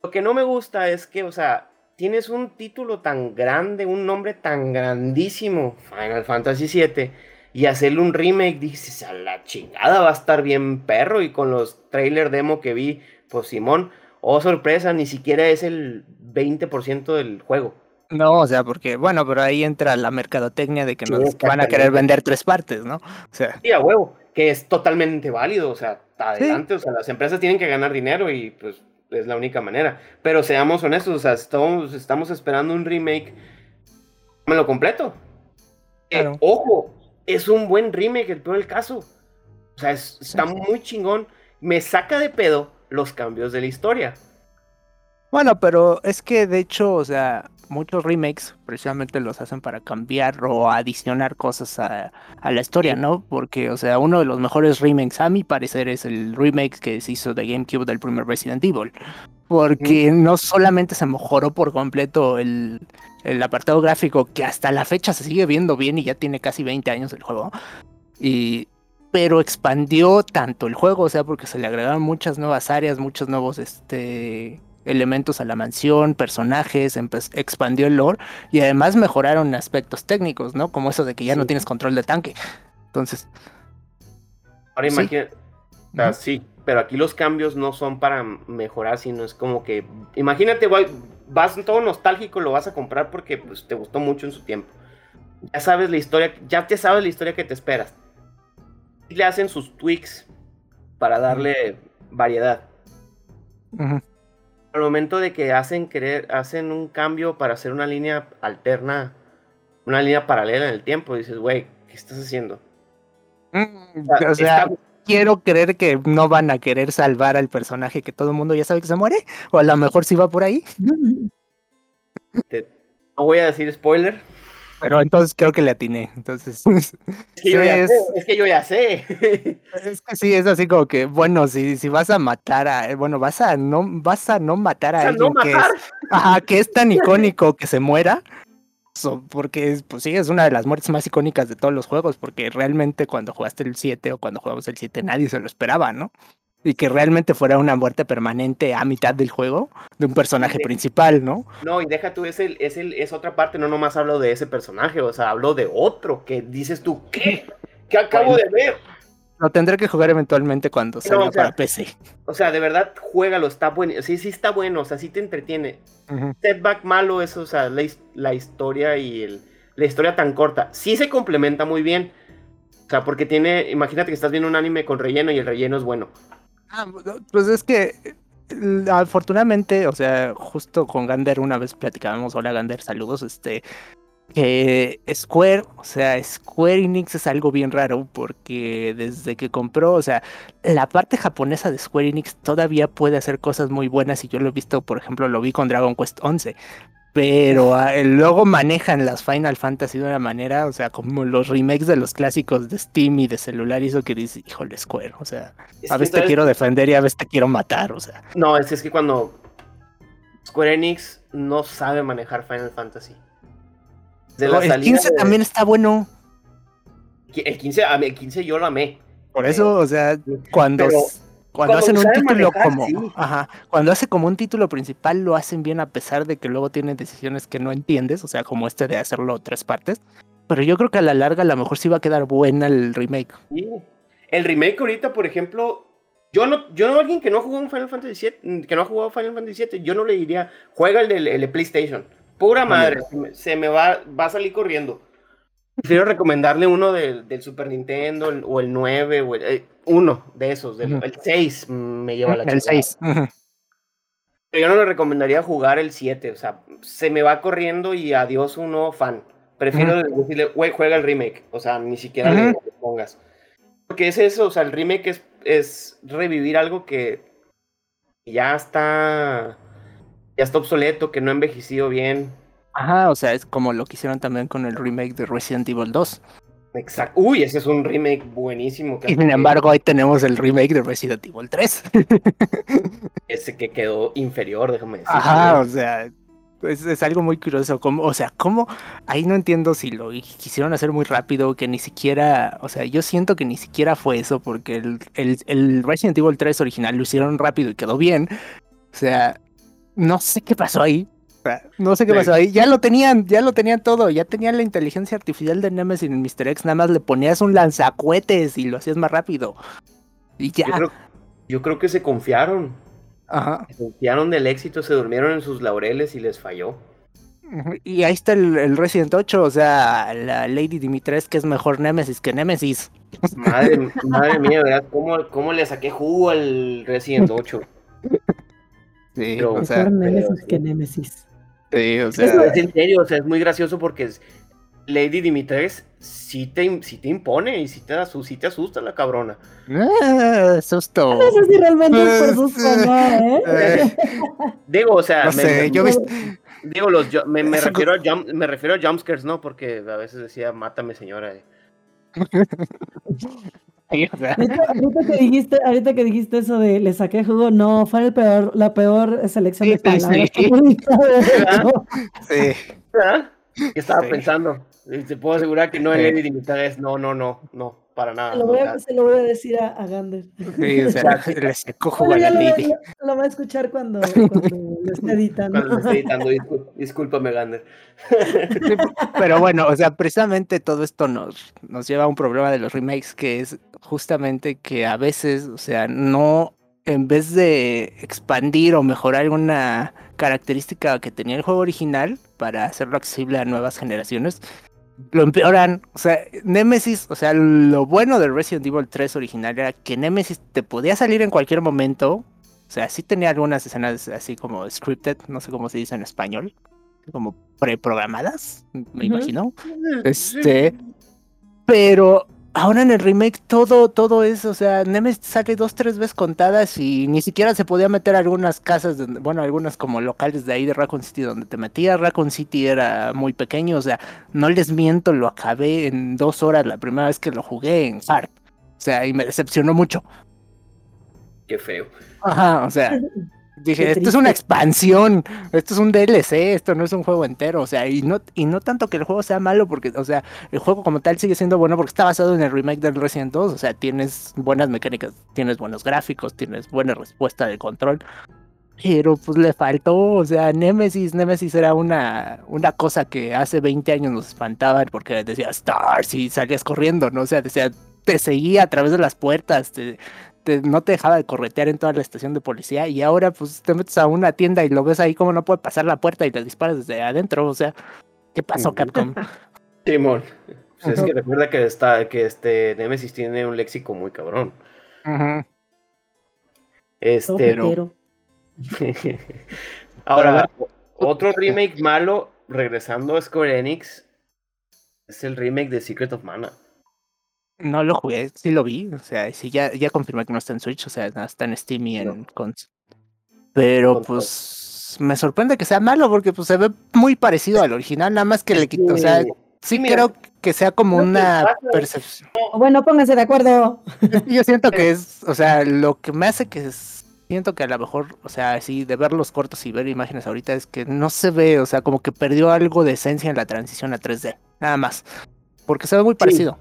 Lo que no me gusta es que, o sea, tienes un título tan grande, un nombre tan grandísimo, Final Fantasy VII, y hacerle un remake, dices, a la chingada va a estar bien perro, y con los trailer demo que vi, pues Simón, oh sorpresa, ni siquiera es el 20% del juego. No, o sea, porque, bueno, pero ahí entra la mercadotecnia de que nos van a querer vender tres partes, ¿no? O sea. Sí, a huevo, que es totalmente válido, o sea, adelante, o sea, las empresas tienen que ganar dinero y pues es la única manera. Pero seamos honestos, o sea, estamos, estamos esperando un remake, me lo completo. Eh, ojo, es un buen remake, el peor del caso. O sea, está muy chingón. Me saca de pedo los cambios de la historia. Bueno, pero es que de hecho, o sea, muchos remakes precisamente los hacen para cambiar o adicionar cosas a, la historia, ¿no? Porque, o sea, uno de los mejores remakes, a mi parecer, es el remake que se hizo de GameCube del primer Resident Evil. Porque no solamente se mejoró por completo el, el apartado gráfico, que hasta la fecha se sigue viendo bien y ya tiene casi 20 años el juego. Y pero expandió tanto el juego, o sea, porque se le agregaron muchas nuevas áreas, muchos nuevos este, elementos a la mansión, personajes, expandió el lore y además mejoraron aspectos técnicos, ¿no? Como eso de que ya no tienes control de tanque. Entonces. Ahora imagínate. sí, pero aquí los cambios no son para mejorar, sino es como que. Imagínate, vas todo nostálgico, lo vas a comprar porque pues, te gustó mucho en su tiempo. Ya sabes la historia, ya te sabes la historia que te esperas le hacen sus tweaks para darle variedad. Al momento de que hacen querer, hacen un cambio para hacer una línea alterna, una línea paralela en el tiempo, dices, güey, ¿qué estás haciendo? Mm, quiero creer que no van a querer salvar al personaje que todo el mundo ya sabe que se muere, o a lo mejor sí va por ahí. no voy a decir spoiler. Pero entonces creo que le atiné. Entonces. [LAUGHS] Es que, yo ya sé, es que yo ya sé. [LAUGHS] Es que sí, es así como que, bueno, si, si vas a matar a. Bueno, vas a no, vas a no matar a alguien que es, ajá, que es tan [LAUGHS] icónico que se muera. porque pues sí, es una de las muertes más icónicas de todos los juegos, porque realmente cuando jugaste el 7 o cuando jugamos el 7 nadie se lo esperaba, ¿no? Y que realmente fuera una muerte permanente a mitad del juego de un personaje principal, ¿no? No, y deja tú, es, el, es, el, es otra parte, no nomás hablo de ese personaje, o sea, hablo de otro, que dices tú, ¿qué? ¿Qué acabo de ver? Lo tendré que jugar eventualmente cuando salga para PC. O sea, de verdad, juégalo, está bueno. Sí, sí está bueno, o sea, sí te entretiene. Setback malo es, o sea, la, historia y el, la historia tan corta. Sí se complementa muy bien. O sea, porque tiene, imagínate que estás viendo un anime con relleno y el relleno es bueno. Ah, pues es que afortunadamente, o sea, justo con Gander una vez platicábamos, hola Gander, saludos, este, que Square, o sea, Square Enix es algo bien raro porque desde que compró, o sea, la parte japonesa de Square Enix todavía puede hacer cosas muy buenas y yo lo he visto, por ejemplo, lo vi con Dragon Quest 11, pero ah, luego manejan las Final Fantasy de una manera, o sea, como los remakes de los clásicos de Steam y de celular, y eso que dice, híjole, Square, o sea, a veces te quiero defender y a veces te quiero matar, o sea. No, es, es que cuando Square Enix no sabe manejar Final Fantasy. De el 15 también está bueno. El 15, el 15 yo lo amé. Por eso, o sea, cuando... Cuando, hacen un título como, ajá, cuando hace como un título principal lo hacen bien a pesar de que luego tienen decisiones que no entiendes, o sea, como este de hacerlo tres partes. Pero yo creo que a la larga a lo mejor sí va a quedar buena el remake. Sí. El remake ahorita, por ejemplo, yo no, yo no alguien que no ha jugado Final Fantasy VII, que no ha jugado Final Fantasy VII, yo no le diría, juega el de, PlayStation. Pura madre, se me, va, va a salir corriendo. Prefiero recomendarle uno del, del Super Nintendo o el 9 o el, eh, uno de esos, del, el 6 me lleva la El 6. Pero yo no le recomendaría jugar el 7, o sea, se me va corriendo y adiós uno fan. Prefiero decirle, güey, juega el remake, o sea, ni siquiera le, pongas. Porque es eso, o sea, el remake es, es revivir algo que ya está ya está obsoleto, que no ha envejecido bien. Ajá, o sea, es como lo que hicieron también con el remake de Resident Evil 2. Exacto. Uy, ese es un remake buenísimo. y sin embargo, ahí tenemos el remake de Resident Evil 3. [LAUGHS] ese que quedó inferior, déjame decir. Ajá, o sea, es, algo muy curioso. Como, o sea, ¿cómo? Ahí no entiendo si lo quisieron hacer muy rápido, que ni siquiera, o sea, yo siento que ni siquiera fue eso, porque el, el, el Resident Evil 3 original lo hicieron rápido y quedó bien. O sea, no sé qué pasó ahí. No sé qué pasó ahí. Ya lo tenían, ya lo tenían todo. Ya tenían la inteligencia artificial de Nemesis en Mr. X. Nada más le ponías un lanzacuetes y lo hacías más rápido. Y ya. Yo creo, que se confiaron. Ajá. Se confiaron del éxito, se durmieron en sus laureles y les falló. Y ahí está el, Resident 8, o sea, la Lady Dimitrescu que es mejor Nemesis que Nemesis. Madre, [LAUGHS] madre mía, ¿verdad? ¿Cómo, ¿Cómo le saqué jugo al Resident 8? Sí, o sea, Nemesis que Nemesis. Sí, o sea. Es, en serio, o sea, es muy gracioso porque Lady Dimitrescu sí te, sí te impone y sí te, sí te asusta la cabrona. Ah, susto. No sé si realmente es por susto ¿eh? ¿eh? Digo, o sea, no sé, yo Digo, los, me, me, refiero a jump, me refiero a jumpscares, ¿no? Porque a veces decía, mátame, señora. [LAUGHS] ahorita, que dijiste, ahorita que dijiste eso de le saqué jugo, no, fue el peor, la peor selección de palabras. [LAUGHS] Sí. ¿Qué estaba pensando? Te puedo asegurar que no es Lady es no, no, no, no, para nada. Se lo voy a, se lo voy a decir a, a Gander. Sí, o sea, [LAUGHS] [LAUGHS] le secó jugo a la. Lo, lo, va a escuchar cuando, [LAUGHS] cuando lo esté editando. Cuando lo esté editando, discúlpame, Gander. pero bueno, o sea, precisamente todo esto nos, nos lleva a un problema de los remakes, que es justamente que a veces, o sea, no, en vez de expandir o mejorar alguna característica que tenía el juego original para hacerlo accesible a nuevas generaciones, lo empeoran. O sea, Nemesis, o sea, lo bueno del Resident Evil 3 original era que Nemesis te podía salir en cualquier momento. O sea, sí tenía algunas escenas así como scripted, no sé cómo se dice en español, como preprogramadas, me imagino. Este, pero ahora en el remake todo, todo es, o sea, Nemesis sale dos, tres veces contadas y ni siquiera se podía meter a algunas casas, bueno, algunas como locales de ahí de Raccoon City donde te metías. Raccoon City era muy pequeño, o sea, no les miento, lo acabé en dos horas la primera vez que lo jugué en Hard. O sea, y me decepcionó mucho. Qué feo. Ajá, o sea, [LAUGHS] Dije, esto es una expansión, esto es un DLC, esto no es un juego entero, o sea, y no, y no tanto que el juego sea malo, porque, o sea, el juego como tal sigue siendo bueno porque está basado en el remake del Resident 2, o sea, tienes buenas mecánicas, tienes buenos gráficos, tienes buena respuesta de control, pero pues le faltó, o sea, Nemesis, Nemesis era una, una cosa que hace 20 años nos espantaban porque decía Stars y salías corriendo, ¿no? O sea, decía, te seguía a través de las puertas, te, no te dejaba de corretear en toda la estación de policía y ahora pues te metes a una tienda y lo ves ahí como no puede pasar la puerta y le disparas desde adentro, o sea, ¿qué pasó Capcom? [LAUGHS] Timón, pues es que recuerda que está que este Nemesis tiene un léxico muy cabrón. Este [LAUGHS] Ahora, otro remake malo regresando a Square Enix es el remake de Secret of Mana. No lo jugué, sí lo vi, o sea, sí ya, ya confirmé que no está en Switch, o sea, está en Steam y en cons. Pero pues me sorprende que sea malo porque pues se ve muy parecido al original, nada más que le quito, o sea, sí creo que sea como una percepción. Bueno, pónganse de acuerdo. [LAUGHS] Yo siento que [LAUGHS] es, o sea, lo que me hace que siento que a lo mejor, o sea, sí, de ver los cortos y ver imágenes ahorita es que no se ve, o sea, como que perdió algo de esencia en la transición a 3D, nada más. Porque se ve muy parecido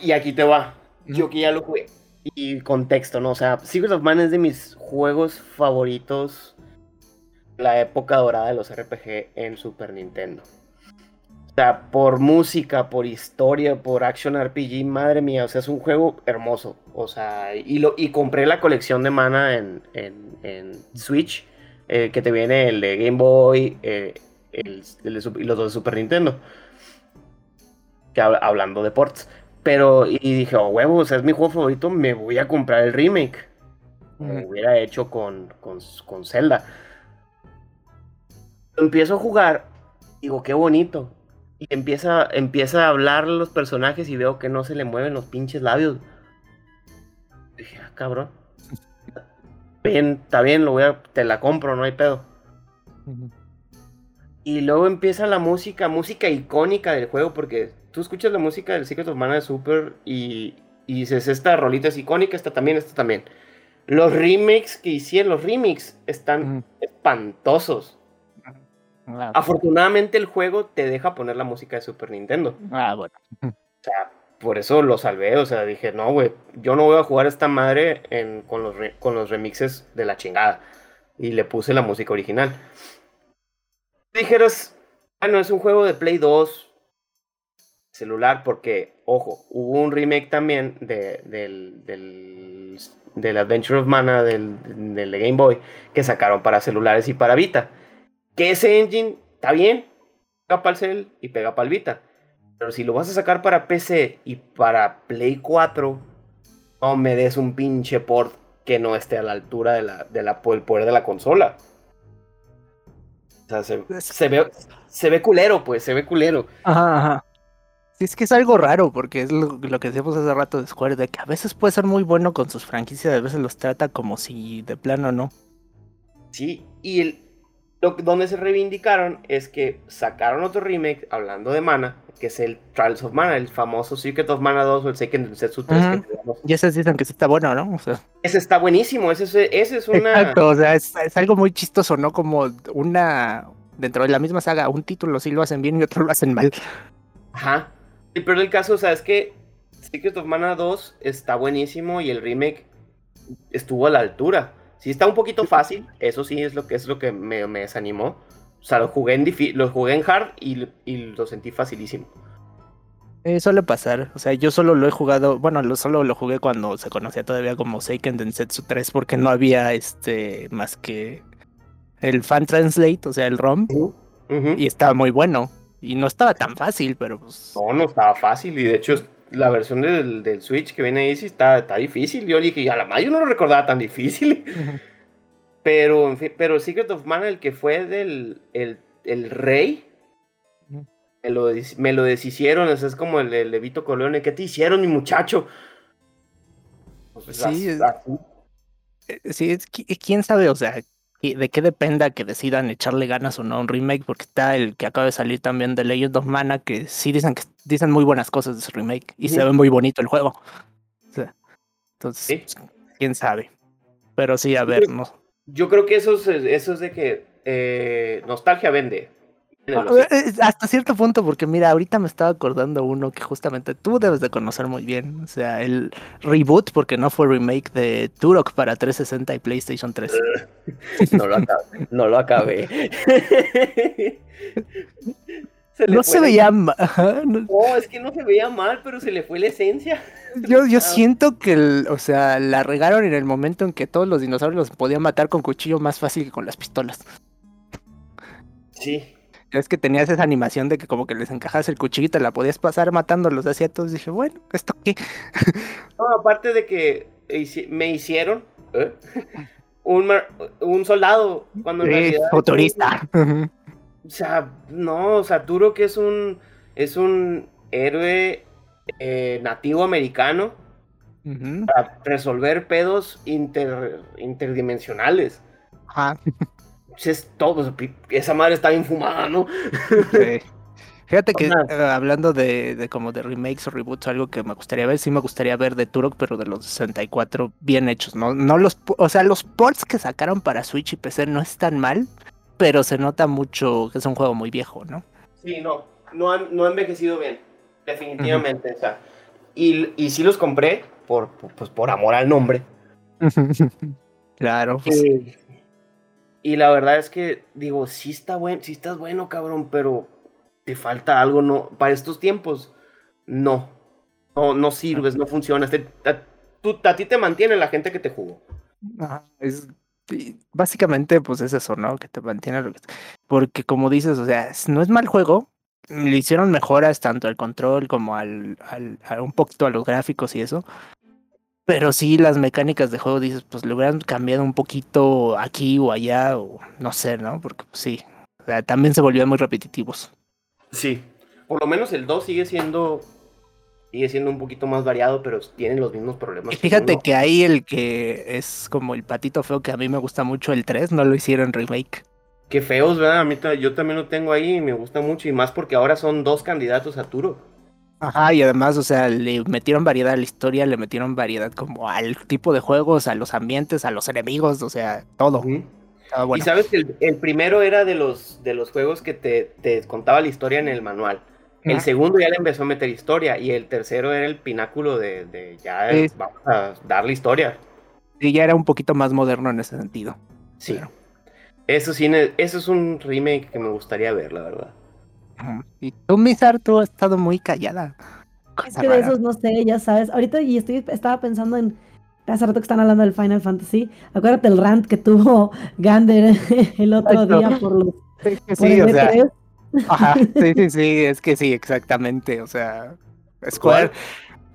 y aquí te va. Yo que ya lo jugué. Y contexto, ¿no? O sea, Secret of Mana es de mis juegos favoritos. La época dorada de los RPG en Super Nintendo. O sea, por música, por historia, por action RPG, madre mía, o sea, es un juego hermoso. O sea, y, lo, y compré la colección de Mana en, en, Switch, eh, que te viene el de Game Boy eh, el, y los dos de Super Nintendo. Que hablando de ports. Pero, y dije, oh, huevos, es mi juego favorito, me voy a comprar el remake. Como hubiera hecho con, con, Zelda. Empiezo a jugar, digo, qué bonito. Y empieza, empieza a hablar los personajes y veo que no se le mueven los pinches labios. Dije, ah, cabrón. [LAUGHS] Bien, está bien, lo voy a, te la compro, no hay pedo. Y luego empieza la música, música icónica del juego, porque tú escuchas la música del Secret of Mana de Super y, dices, esta rolita es icónica, esta también, esta también. Los remakes que hicieron, los remix están espantosos. Afortunadamente el juego te deja poner la música de Super Nintendo. Ah, bueno. O sea, por eso lo salvé, o sea, dije, no, güey, yo no voy a jugar esta madre con, los con los remixes de la chingada. Y le puse la música original. Dijeras, bueno, es un juego de Play 2, celular porque, ojo, hubo un remake también de, del, del, Adventure of Mana del, del, Game Boy que sacaron para celulares y para Vita. Que ese engine está bien, pega para el cel y pega para el Vita. Pero si lo vas a sacar para PC y para Play 4, no me des un pinche port que no esté a la altura de la, de la, del poder de la consola. Sea, se, se, ve, se ve culero, pues, se ve culero. Ajá, ajá es que es algo raro, porque es lo, que decíamos hace rato de Square, de que a veces puede ser muy bueno con sus franquicias, a veces los trata como si de plano no. Sí, y el, lo, donde se reivindicaron es que sacaron otro remake, hablando de Mana, que es el Trials of Mana, el famoso Secret of Mana 2 o el Second Densetsu 3. y ese dicen que está bueno, ¿no? Ese está buenísimo, ese, ese es una... Exacto, o sea, es, es algo muy chistoso, ¿no? Como una... Dentro de la misma saga, un título sí lo hacen bien y otro lo hacen mal. Ajá, Sí, pero el caso, o sea, es que Secret of Mana 2 está buenísimo y el remake estuvo a la altura. Sí está un poquito fácil, eso sí es lo que es lo que me, desanimó. O sea, lo jugué en, lo jugué en hard y, lo sentí facilísimo. Eh, suele pasar, o sea, yo solo lo he jugado, bueno, lo, solo lo jugué cuando se conocía todavía como Seiken Densetsu 3 porque no había este más que el fan translate, o sea, el ROM, y estaba muy bueno. Y no estaba tan fácil, pero pues. No, no estaba fácil. Y de hecho, la versión del, del Switch que viene ahí sí está, está difícil. Yo dije, a la madre yo no lo recordaba tan difícil. [LAUGHS] pero, en fin, pero Secret of Mana, el que fue del el, el rey, me lo, me lo deshicieron, es como el, el de Vito Corleone, ¿qué te hicieron, mi muchacho? Pues, sí, eh, sí, quién sabe, o sea, de qué dependa que decidan echarle ganas o no a un remake, porque está el que acaba de salir también de Legend of Mana, que sí dicen que dicen muy buenas cosas de su remake y se ve muy bonito el juego. entonces, quién sabe. Pero sí, a ver, no. Yo creo que eso es, eso es de que eh, nostalgia vende. Ah, eh, hasta cierto punto, porque mira, ahorita me estaba acordando uno que justamente tú debes de conocer muy bien. O sea, el reboot, porque no fue remake de Turok para 360 y PlayStation 3. [LAUGHS] no lo acabé. No lo acabé. [LAUGHS] no se veía mal. No. es que no se veía mal, pero se le fue la esencia. [LAUGHS] Yo, yo ah. siento que, o sea, la regaron en el momento en que todos los dinosaurios los podían matar con cuchillo más fácil que con las pistolas. Sí, es que tenías esa animación de que como que les encajas el cuchillito y la podías pasar matándolos así a todos. Dije, bueno, ¿esto qué? [LAUGHS] No, aparte de que me hicieron ¿eh? un, un, soldado cuando en realidad. Futurista. [LAUGHS] o sea, no, o sea, Turo que es un, es un héroe eh, nativo americano para resolver pedos interdimensionales. Ajá [LAUGHS] es todo, esa madre está infumada, ¿no? Fíjate que [LAUGHS] eh, hablando de, como de remakes o reboots, algo que me gustaría ver, sí me gustaría ver de Turok, pero de los 64 bien hechos, ¿no? No los, o sea, los ports que sacaron para Switch y PC no están mal, pero se nota mucho que es un juego muy viejo, ¿no? Sí, no, no han, no envejecido bien, definitivamente, o sea, y, y sí los compré por, pues, por amor al nombre. [LAUGHS] claro. Pues, y la verdad es que digo, sí está bueno, sí estás bueno, cabrón, pero te falta algo, no, para estos tiempos, no. No, no sirves, no funcionas. a, ti te mantiene la gente que te jugó. es, básicamente, pues es eso, ¿no? Que te mantiene. Porque como dices, o sea, no es mal juego. Le hicieron mejoras tanto al control como al, al, un poquito a los gráficos y eso. Pero sí, las mecánicas de juego, dices, pues le hubieran cambiado un poquito aquí o allá, o no sé, ¿no? Porque pues, sí, o sea, también se volvían muy repetitivos. Sí, por lo menos el 2 sigue siendo sigue siendo un poquito más variado, pero tienen los mismos problemas. fíjate que, ahí el que es como el patito feo que a mí me gusta mucho, el 3, no lo hicieron remake. Qué feos, ¿verdad? A mí yo también lo tengo ahí y me gusta mucho, y más porque ahora son dos candidatos a Turo. Ajá, y además, o sea, le metieron variedad a la historia, le metieron variedad como al tipo de juegos, a los ambientes, a los enemigos, o sea, todo. Y sabes que el, primero era de los, de los juegos que te, te contaba la historia en el manual. El segundo ya le empezó a meter historia y el tercero era el pináculo de, de ya vamos a darle historia. Y ya era un poquito más moderno en ese sentido. Sí. Eso sí, eso es un remake que me gustaría ver, la verdad. Y tú, Mizar, tú has estado muy callada. Es que de esos no sé, ya sabes. Ahorita y estoy, estaba pensando en. Hace rato que están hablando del Final Fantasy. Acuérdate el rant que tuvo [LAUGHS] Gander [LAUGHS] el otro día por los. Sí, o sea. Ajá, sí, sí, [LAUGHS] sí, es que sí, exactamente. O sea, Square.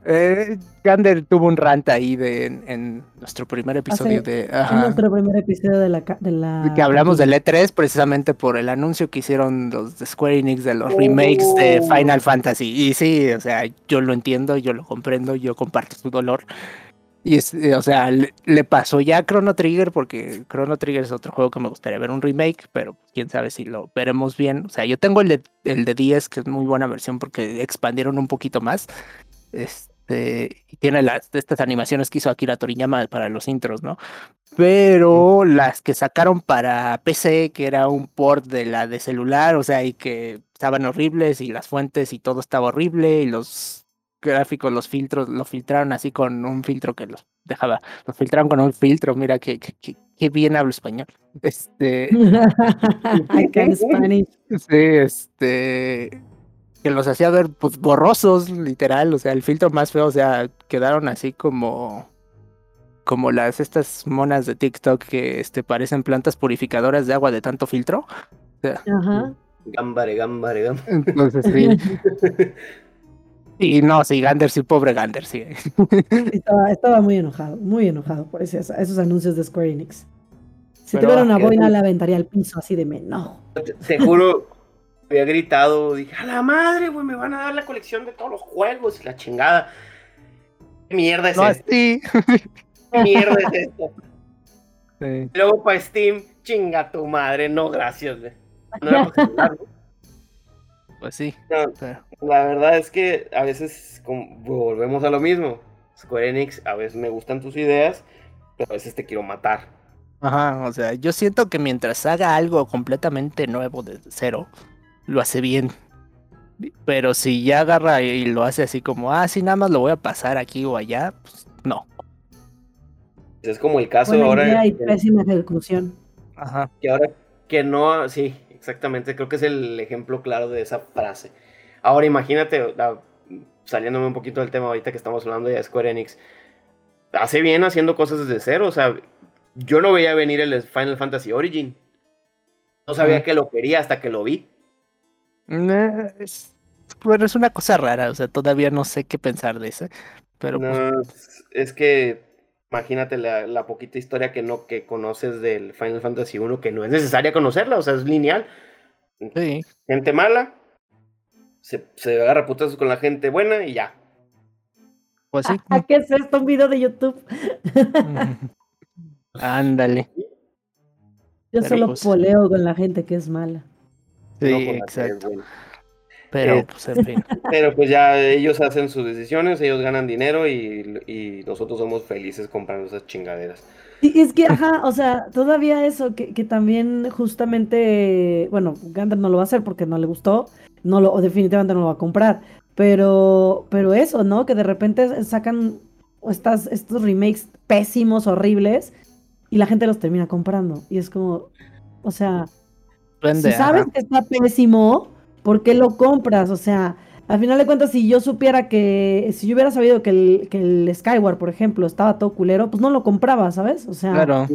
Eh, Gander tuvo un rant ahí de, en, nuestro primer episodio de. En nuestro primer episodio de la, de la. Que hablamos del E3 precisamente por el anuncio que hicieron los de Square Enix de los remakes de oh. Final Fantasy. Y sí, o sea, yo lo entiendo, yo lo comprendo, yo comparto su dolor. Y es, o sea, le, pasó ya a Chrono Trigger, porque Chrono Trigger es otro juego que me gustaría ver un remake, pero quién sabe si lo veremos bien. O sea, yo tengo el de, el de 10, que es muy buena versión porque expandieron un poquito más. Este este, tiene las, estas animaciones que hizo Akira Toriyama para los intros, ¿no? Pero las que sacaron para PC, que era un port de la de celular, o sea, y que estaban horribles y las fuentes y todo estaba horrible y los gráficos, los filtros, lo filtraron así con un filtro que los dejaba, los filtraron con un filtro, mira que, que, bien hablo español. Este. [LAUGHS] [LAUGHS] Sí, este que los hacía ver pues, borrosos, literal, o sea, el filtro más feo, o sea, quedaron así como como las estas monas de TikTok que este parecen plantas purificadoras de agua de tanto filtro. Ajá. Gambare, gambare, gambare. Entonces sí. [LAUGHS] y no, sí, Gander, sí, pobre Gander, sí. Estaba, muy enojado, muy enojado por esos, anuncios de Square Enix. Si tuviera una boina, la aventaría al piso así de me, no. te juro, había gritado, dije, a la madre, güey, me van a dar la colección de todos los juegos y la chingada. ¿Qué mierda es esto? ¿Qué mierda es esto? Luego para Steam, chinga tu madre, no gracias, güey. No Pues sí. La verdad es que a veces volvemos a lo mismo. Square Enix, a veces me gustan tus ideas, pero a veces te quiero matar. Ajá, o sea, yo siento que mientras haga algo completamente nuevo de cero, lo hace bien. Pero si ya agarra y lo hace así como, ah, sí, nada más lo voy a pasar aquí o allá, pues no. Es como el caso ahora. Hay pésima ejecución. Ajá. Que ahora que no, sí, exactamente, creo que es el ejemplo claro de esa frase. Ahora imagínate, saliéndome un poquito del tema ahorita que estamos hablando de Square Enix, hace bien haciendo cosas desde cero, o sea, yo no veía venir el Final Fantasy Origin. No sabía que lo quería hasta que lo vi. Es, bueno, es una cosa rara, o sea, todavía no sé qué pensar de eso. Pero pues es que imagínate la, poquita historia que no que conoces del Final Fantasy 1 que no es necesaria conocerla, o sea, es lineal. Sí. Gente mala, se, se agarra putazos con la gente buena y ya. Pues sí. [LAUGHS] ¿A qué es esto? Un video de YouTube. [LAUGHS] Ándale. Yo solo pues poleo con la gente que es mala. Sí, exacto. Pero, eh, pues, en fin. [LAUGHS] Pero pues ya ellos hacen sus decisiones, ellos ganan dinero y, nosotros somos felices comprando esas chingaderas. Y es que, ajá, o sea, todavía eso, que, que también justamente, bueno, Gander no lo va a hacer porque no le gustó, no lo, o definitivamente no lo va a comprar, pero, pero eso, ¿no? Que de repente sacan estas, estos remakes pésimos, horribles, y la gente los termina comprando. Y es como, o sea, si sabes que está pésimo, ¿por qué lo compras? O sea, al final de cuentas, si yo supiera que, si yo hubiera sabido que el, que el Skyward, por ejemplo, estaba todo culero, pues no lo compraba, ¿sabes? O sea, claro.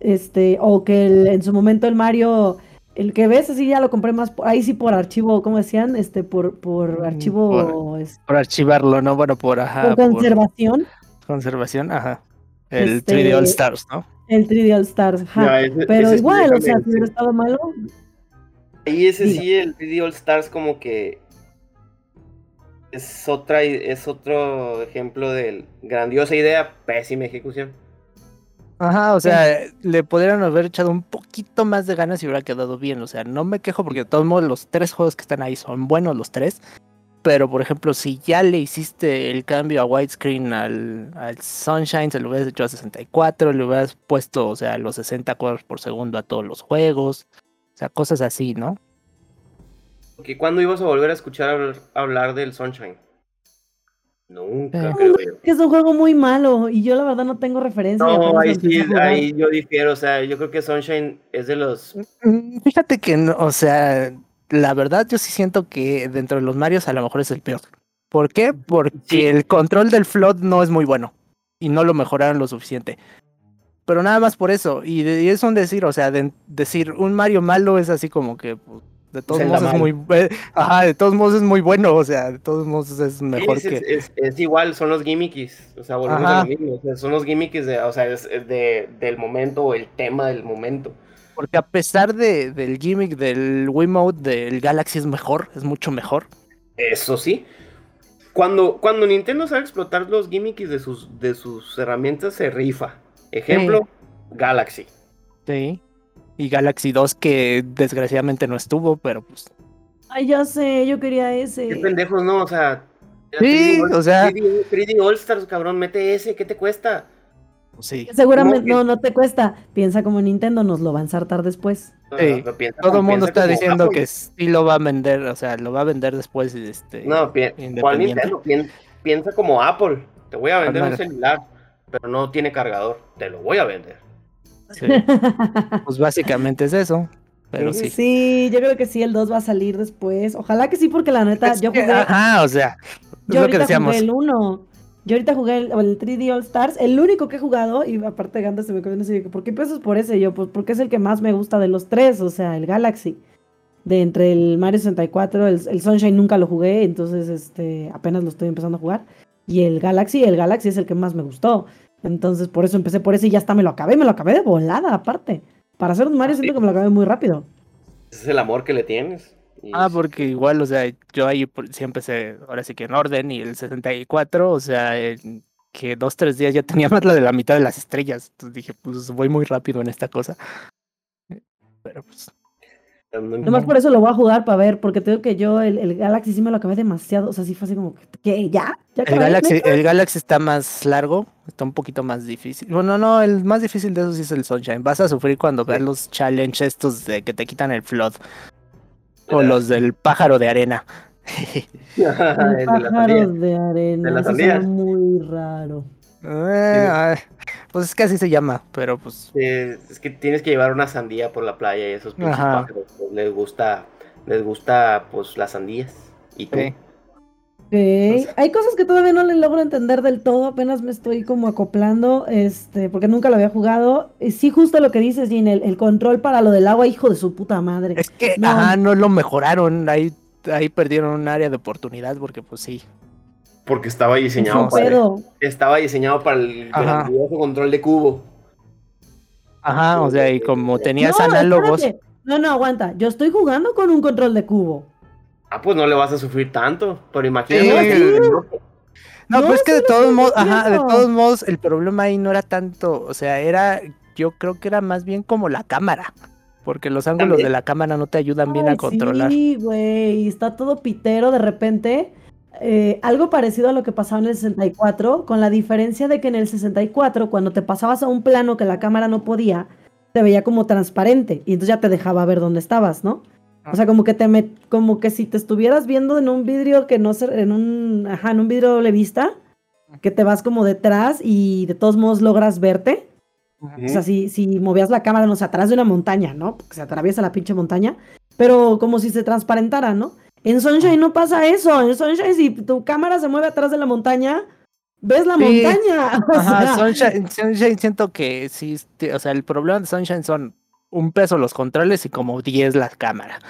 este, o que en su momento el Mario, el que ves así ya lo compré más, ahí sí por archivo, ¿cómo decían? Este, por, por mm, archivo. Por, archivarlo, ¿no? Bueno, por, ajá. Por conservación. conservación, ajá. El 3D este, All Stars, ¿no? El 3D All Stars, pero igual, o sea, si hubiera estado malo. Ahí ese sí, el 3D All Stars como que es otra es otro ejemplo de grandiosa idea, pésima ejecución. Ajá, o sea, le podrían haber echado un poquito más de ganas y hubiera quedado bien. O sea, no me quejo porque de todos modos los tres juegos que están ahí son buenos los tres. Pero, por ejemplo, si ya le hiciste el cambio a widescreen al, al Sunshine, se lo hubieras hecho a 64, le hubieras puesto, o sea, los 60 cuadros por segundo a todos los juegos. O sea, cosas así, ¿no? ¿Cuándo ibas a volver a escuchar hablar, del Sunshine? Nunca, Que es un juego muy malo y yo la verdad no tengo referencia. No, ahí sí, ahí yo difiero, o sea, yo creo que Sunshine es de los... Mm, fíjate que, no, o sea, la verdad yo sí siento que dentro de los Marios a lo mejor es el peor. ¿Por qué? Porque el control del flood no es muy bueno y no lo mejoraron lo suficiente. Pero nada más por eso. Y, es un decir, o sea, decir un Mario malo es así como que pues, de todos modos es muy ajá, de todos modos es muy bueno, o sea, de todos modos es mejor que es, igual, son los gimmicks, o sea, volvemos a lo mismo, son los gimmicks de, o sea, es de, del momento o el tema del momento. Porque a pesar de, del gimmick del Wiimote del Galaxy es mejor, es mucho mejor. Eso sí. Cuando, cuando Nintendo sabe explotar los gimmicks de sus, de sus herramientas, se rifa. Ejemplo, Galaxy. Sí. Y Galaxy 2 que desgraciadamente no estuvo, pero pues... Ay, ya sé, yo quería ese. Qué pendejos, ¿no? O sea... Sí, o sea... 3D All Stars, cabrón, mete ese, ¿qué te cuesta? Seguramente no, no te cuesta. Piensa como Nintendo nos lo va a ensartar después. Sí, todo el mundo está diciendo que sí lo va a vender, o sea, lo va a vender después. Este, no, ¿cuál Nintendo? Piensa como Apple. Te voy a vender un celular, pero no tiene cargador. Te lo voy a vender. pues básicamente es eso. Pero sí. sí. yo creo que sí, el 2 va a salir después. Ojalá que sí, porque la neta, yo jugué. ajá, o sea, yo ahorita jugué el 1 yo ahorita jugué el, 3D All Stars, el único que he jugado, y aparte Ganda se me quedó así, ¿por qué empiezas por ese? yo, pues porque es el que más me gusta de los tres, o sea, el Galaxy. De entre el Mario 64, el, el Sunshine nunca lo jugué, entonces este, apenas lo estoy empezando a jugar. Y el Galaxy, el Galaxy es el que más me gustó. Entonces por eso empecé por ese y ya hasta me lo acabé, me lo acabé de volada aparte. Para hacer un Mario siento que me lo acabé muy rápido. Es el amor que le tienes. Ah, porque igual, o sea, yo ahí sí empecé, ahora sí que en orden, y el 64, o sea, que dos, tres días ya tenía [LAUGHS] más la de la mitad de las estrellas. Entonces dije, pues voy muy rápido en esta cosa. Pero pues Nomás por eso lo voy a jugar para ver, porque tengo que yo el, el, Galaxy sí me lo acabé demasiado. O sea, sí fue así como que, ¿ya? ¿Ya el, Galaxy, el Galaxy está más largo, está un poquito más difícil. Bueno, no, el más difícil de esos sí es el Sunshine. Vas a sufrir cuando veas los challenges estos de que te quitan el flood. O los del pájaro de arena. [LAUGHS] el pájaro de, arena. Eso es muy raro. Eh, pues es que así se llama, pero pues. es que tienes que llevar una sandía por la playa y esos pájaros pues, les gusta, les gusta pues las sandías. Y tú. Hay cosas que todavía no le logro entender del todo, apenas me estoy como acoplando, este, porque nunca lo había jugado. Y sí, justo lo que dices, Jean, el, control para lo del agua, hijo de su puta madre. Es que, no, no lo mejoraron, ahí, ahí perdieron un área de oportunidad, porque pues sí, porque estaba diseñado para el, estaba diseñado para el control de cubo. Ajá, o sea, y como tenías análogos. No, no, aguanta. Yo estoy jugando con un control de cubo. Ah, pues no le vas a sufrir tanto. Pero imagínate. No, pues es que de todos modos, ajá, de todos modos, el problema ahí no era tanto, o sea, era, yo creo que era más bien como la cámara. Porque los ángulos de la cámara no te ayudan bien a controlar. Sí, güey, está todo pitero de repente. Eh, algo parecido a lo que pasaba en el 64, con la diferencia de que en el 64, cuando te pasabas a un plano que la cámara no podía, te veía como transparente y entonces ya te dejaba ver dónde estabas, ¿no? O sea, como que te como que si te estuvieras viendo en un vidrio que no en un ajá, en un vidrio doble vista, que te vas como detrás y de todos modos logras verte. O sea, si, si movías la cámara, no sé, atrás de una montaña, ¿no? Porque se atraviesa la pinche montaña, pero como si se transparentara, ¿no? En Sunshine no pasa eso. En Sunshine, si tu cámara se mueve atrás de la montaña, ves la montaña. [LAUGHS] Ajá, Sunshine, siento que sí, o sea, el problema de Sunshine son un peso los controles y como 10 la cámara.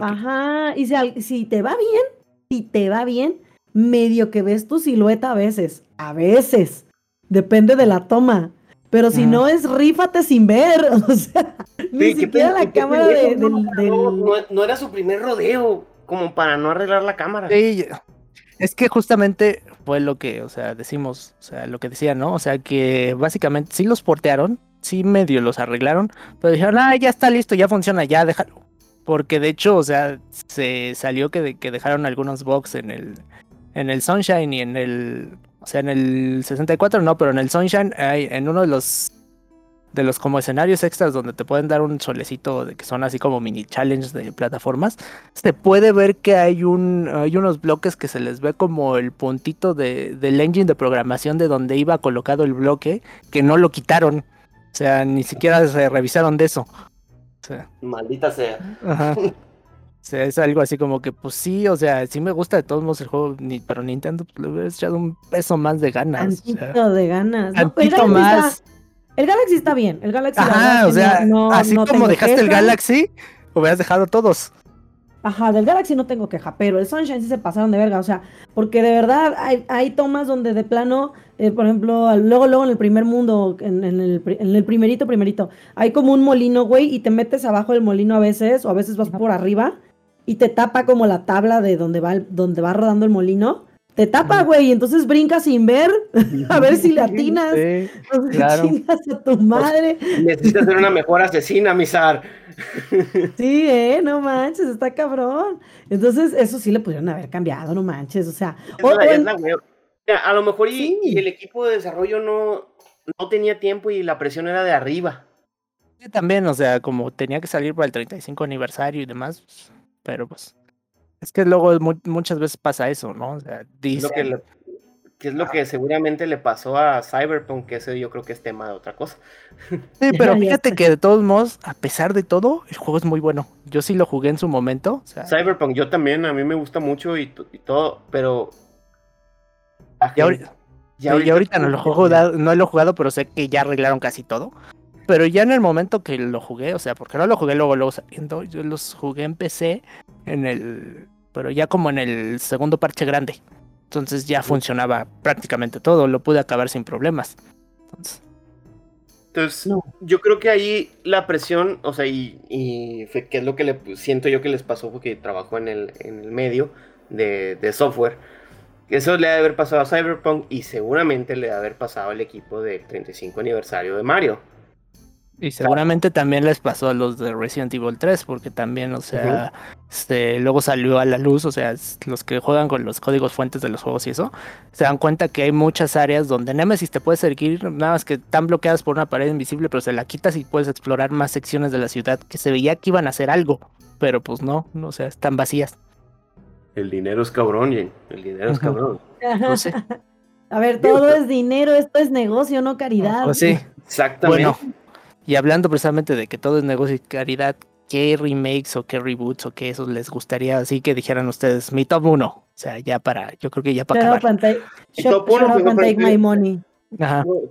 Ajá, y si, si te va bien, si te va bien, medio que ves tu silueta a veces, a veces, depende de la toma. Pero si no es rífate sin ver, [LAUGHS] o sea, ni siquiera la cámara de, no, era su primer rodeo como para no arreglar la cámara. Sí, es que justamente fue lo que, o sea, decimos, o sea, lo que decía, ¿no? O sea, que básicamente sí los portearon, sí medio los arreglaron, pero dijeron, ah, ya está listo, ya funciona, ya déjalo. Porque de hecho, o sea, se salió que, dejaron algunos bugs en el, en el Sunshine y en el, o sea, en el 64 no, pero en el Sunshine, hay, en uno de los de los como escenarios extras donde te pueden dar un solecito de que son así como mini challenge de plataformas, se puede ver que hay un hay unos bloques que se les ve como el puntito de, del engine de programación de donde iba colocado el bloque, que no lo quitaron. O sea, ni siquiera se revisaron de eso. Maldita sea. [LAUGHS] O sea, es algo así como que, pues sí, o sea, sí me gusta de todos modos el juego, pero Nintendo pues, le hubiera echado un peso más de ganas. Tantito de ganas. Tantito más. El Galaxy está bien. El Galaxy. Ajá, o sea, así como dejaste el Galaxy, hubieras dejado todos. Ajá, del Galaxy no tengo queja, pero el Sunshine sí se pasaron de verga, o sea, porque de verdad hay, hay tomas donde de plano, eh, por ejemplo, luego, luego en el primer mundo, en, el, en, el, primerito, primerito, hay como un molino, güey, y te metes abajo del molino a veces, o a veces vas por arriba, y te tapa como la tabla de donde va, donde va rodando el molino, te tapa, güey, entonces brincas sin ver, [LAUGHS] a ver si le atinas. Sí, [LAUGHS] claro. chingas a tu madre. Necesitas ser una mejor asesina, Misar. [LAUGHS] Sí, eh, no manches, está cabrón. Entonces, eso sí le pudieron haber cambiado, no manches, o sea. a lo mejor y, el equipo de desarrollo no, no tenía tiempo y la presión era de arriba. Sí, también, o sea, como tenía que salir para el 35 aniversario y demás, pues, pero pues es que luego muchas veces pasa eso, ¿no? O sea, dice... que, es lo que seguramente le pasó a Cyberpunk, que ese yo creo que es tema de otra cosa. [LAUGHS] Sí, pero [LAUGHS] fíjate que de todos modos, a pesar de todo, el juego es muy bueno. Yo sí lo jugué en su momento. Cyberpunk, yo también, a mí me gusta mucho y, todo, pero... Ya ahorita, ya ahorita, no, lo juego, no lo he jugado, pero sé que ya arreglaron casi todo. Pero ya en el momento que lo jugué, o sea, porque no lo jugué luego, luego saliendo, yo los jugué en PC, en el, pero ya como en el segundo parche grande. Entonces ya funcionaba prácticamente todo, lo pude acabar sin problemas. Entonces, yo creo que ahí la presión, o sea, y, y que es lo que le siento yo que les pasó porque trabajó en el, en el medio de, de software. Eso le debe haber pasado a Cyberpunk y seguramente le debe haber pasado al equipo del 35 aniversario de Mario. Y seguramente también les pasó a los de Resident Evil 3, porque también, o sea, este, luego salió a la luz, o sea, los que juegan con los códigos fuentes de los juegos y eso, se dan cuenta que hay muchas áreas donde Nemesis te puede seguir, nada más que están bloqueadas por una pared invisible, pero se la quitas y puedes explorar más secciones de la ciudad que se veía que iban a hacer algo, pero pues no, no o sea, están vacías. El dinero es cabrón, Jen. El dinero es cabrón. No sé. A ver, todo es dinero, esto es negocio, no caridad. Pues sí. Exactamente. Bueno, y hablando precisamente de que todo es negocio y caridad, ¿qué remakes o qué reboots o qué eso les gustaría así que dijeran ustedes? Mi top 1. O sea, ya para, yo creo que ya para acabar. Mi top 1, take my money.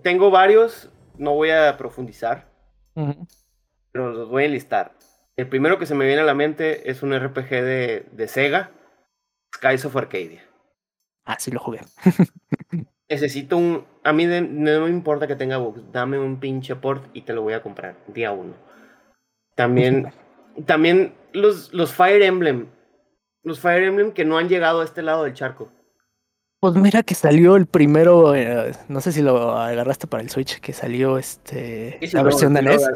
Tengo varios, no voy a profundizar, pero los voy a enlistar. El primero que se me viene a la mente es un RPG de, de Sega, Skies of Arcadia. Ah, sí lo jugué. necesito un. A mí no me importa que tenga bugs, dame un pinche port y te lo voy a comprar, día uno. También, [LAUGHS] también los, los Fire Emblem. Los Fire Emblem que no han llegado a este lado del charco. Pues mira que salió el primero, eh, no sé si lo agarraste para el Switch, que salió este la versión de NES.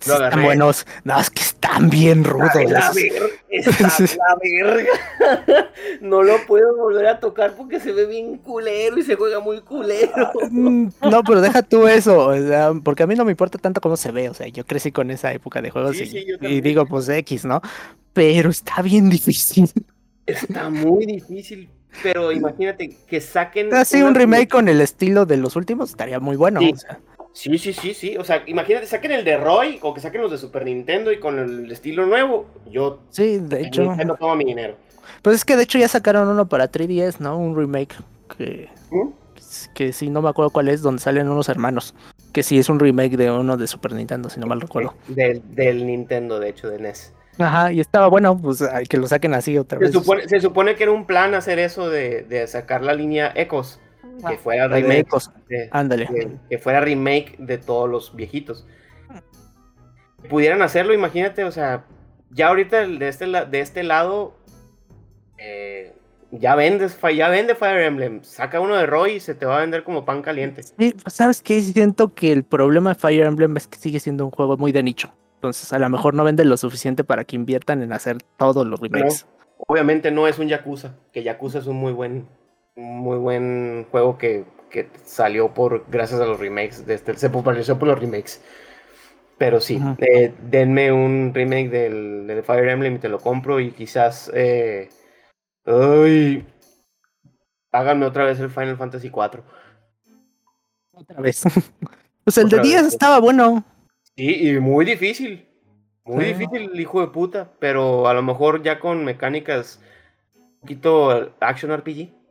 Están buenos. No, es que están bien rudos. La, [LAUGHS] la verga. [LAUGHS] no lo puedo volver a tocar porque se ve bien culero y se juega muy culero. Ah, mm, no, pero deja tú eso. porque a mí no me importa tanto cómo se ve. O sea, yo crecí con esa época de juegos y, digo, pues X, ¿no? Pero está bien difícil. Está muy difícil. Pero imagínate que saquen. Así un remake con el estilo de los últimos estaría muy bueno. O sea. Sí, sí, sí, sí. O sea, imagínate, saquen el de Roy o que saquen los de Super Nintendo y con el estilo nuevo. Yo. Sí, de hecho. Nintendo toma mi dinero. Pues es que de hecho ya sacaron uno para 3DS, ¿no? Un remake que. ¿Mm? Que sí, no me acuerdo cuál es, donde salen unos hermanos. Que sí es un remake de uno de Super Nintendo, si no mal recuerdo. Del, del Nintendo, de hecho, de NES. Ajá, y estaba bueno, pues que lo saquen así otra vez. Se supone, se supone que era un plan hacer eso de, de sacar la línea Ecos que ah, fuera remake. De, Ándale. que fuera remake de todos los viejitos. Pudieran hacerlo, imagínate, o sea, ya ahorita de este, de este lado, eh, ya vendes, ya vende Fire Emblem, saca uno de Roy y se te va a vender como pan caliente. Sí, ¿sabes qué? Siento que el problema de Fire Emblem es que sigue siendo un juego muy de nicho. Entonces, a lo mejor no vende lo suficiente para que inviertan en hacer todos los remakes. obviamente no es un Yakuza, que Yakuza es un muy buen muy buen juego que, salió por gracias a los remakes. De este, se popularizó por los remakes. Pero sí, eh, denme un remake del, Fire Emblem y te lo compro y quizás... Eh, háganme otra vez el Final Fantasy 4. Otra vez. [LAUGHS] pues el de 10 estaba bueno. Sí, y muy difícil. Muy difícil, hijo de puta. Pero a lo mejor ya con mecánicas un poquito action RPG.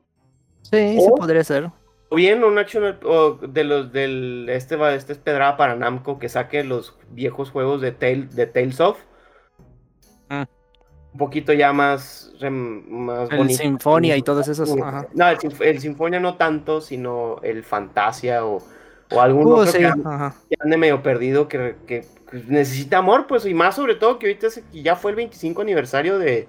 Sí, o, podría ser. O bien un action de los del este va este es pedrada para Namco que saque los viejos juegos de de Tales of. Ah. Un poquito ya más más el Sinfonia y todos esos. No, el, Sinfonia no tanto, sino el Fantasia o, o algún uh, que, ande medio perdido que, que, necesita amor, pues, y más sobre todo que ahorita ya fue el 25 aniversario de,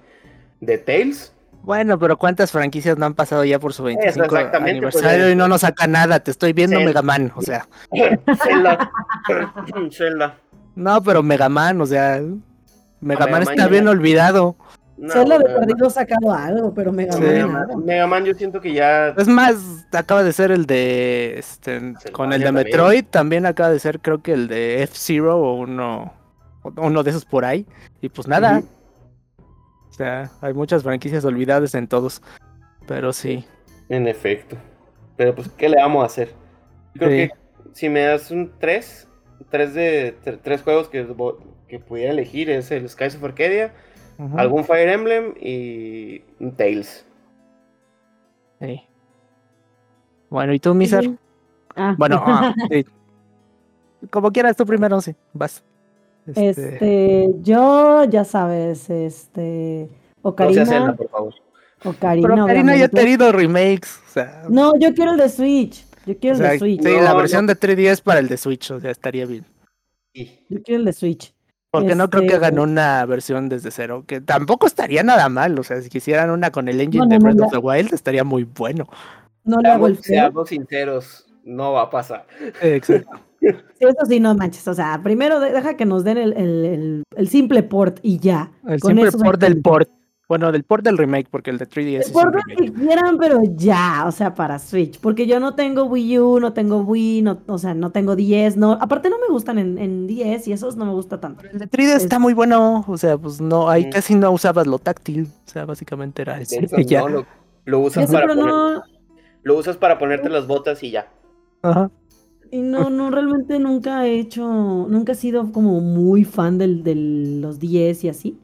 de Tales. Bueno, pero ¿cuántas franquicias no han pasado ya por su 25 pues, aniversario y no nos saca nada? Te estoy viendo Mega Man, o sea. [LAUGHS] [LAUGHS] No, pero Mega Man, o sea. Mega Man está bien olvidado. No, Zelda de perdido ha sacado algo, pero Mega Man. Mega Man yo siento que ya. Es más, acaba de ser el de. Este, con el de Metroid, también. acaba de ser, creo que el de F-Zero o uno. Uno de esos por ahí. Y pues nada. Sea, hay muchas franquicias olvidadas en todos. Pero sí. En efecto. Pero pues, ¿qué le vamos a hacer? creo que si me das un 3, 3 de tres juegos que, que pudiera elegir es el Skies of Arcadia, algún Fire Emblem y un Tales. Sí. Bueno, ¿y tú, Miser? Ah. Bueno, ah, [LAUGHS] como quieras, tú primero, sí, vas. Este... este, yo, ya sabes, este. Ocarina. No Zelda, por favor. Ocarina. Pero Ocarina ya ha tenido remakes. O sea... No, yo quiero el de Switch. Yo quiero el de Switch. Sí, la versión de 3DS para el de Switch, o sea, estaría bien. Yo quiero el de Switch. Porque no creo que este, hagan una versión desde cero, que tampoco estaría nada mal. O sea, si quisieran una con el engine de Breath of the Wild, estaría muy bueno. No le hago el Seamos sinceros, no va a pasar. Exacto. Eso sí, no manches. O sea, primero deja que nos den el, el, el, simple port y ya. El simple port del port. Bueno, del port del remake, porque el de 3DS el port que quieran, pero ya, o sea, para Switch. Porque yo no tengo Wii U, no tengo Wii, no, o sea, no tengo 10, no. Aparte no me gustan en, en 10 y esos no me gusta tanto. el de 3DS está muy bueno, o sea, pues no, ahí casi no usabas lo táctil, o sea, básicamente era eso. [LAUGHS] ya. lo, usas para lo usas para ponerte las botas y ya. Ajá. Y no, no, realmente nunca he hecho, nunca he sido como muy fan del, de los 10 y así.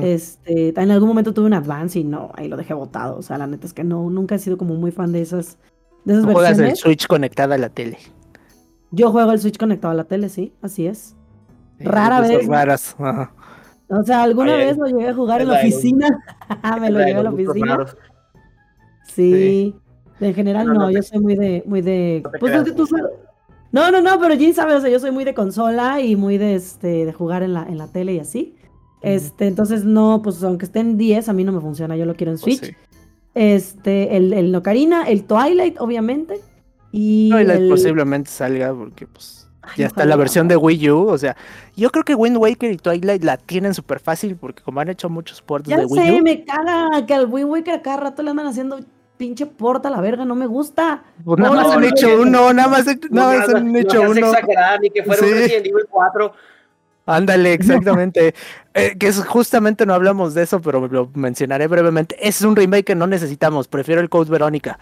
Este, en algún momento tuve un Advance y no, ahí lo dejé botado. O sea, la neta es que no, nunca he sido como muy fan de esas, de esas Juegas el Switch conectada a la tele. Yo juego el Switch conectado a la tele, sí, así es. Rara vez. Raras. O sea, alguna vez lo llegué a jugar en la oficina. [LAUGHS] Me lo llevé a la oficina. Sí. En general no, yo soy muy de, muy de. pues es que tú No, no, no, pero Jin sabe, o sea, yo soy muy de consola y muy de este, de jugar en la, en la tele y así. Este, entonces no, pues aunque esté en 10, a mí no me funciona, yo lo quiero en pues Switch. Este, el, el Nocarina, el Twilight, obviamente. Y Twilight posiblemente salga porque pues ya está la versión de Wii U, o sea, yo creo que Wind Waker y Twilight la tienen súper fácil porque como han hecho muchos ports de Wii U. Ya me caga que al Wind Waker cada rato le andan haciendo pinche porta la verga, no me gusta. Pues nada más han hecho uno, nada más, han hecho uno. ni que fuera un Resident Evil 4. Ándale, exactamente. Eh, que es justamente no hablamos de eso, pero lo mencionaré brevemente. es un remake que no necesitamos. Prefiero el Code Verónica.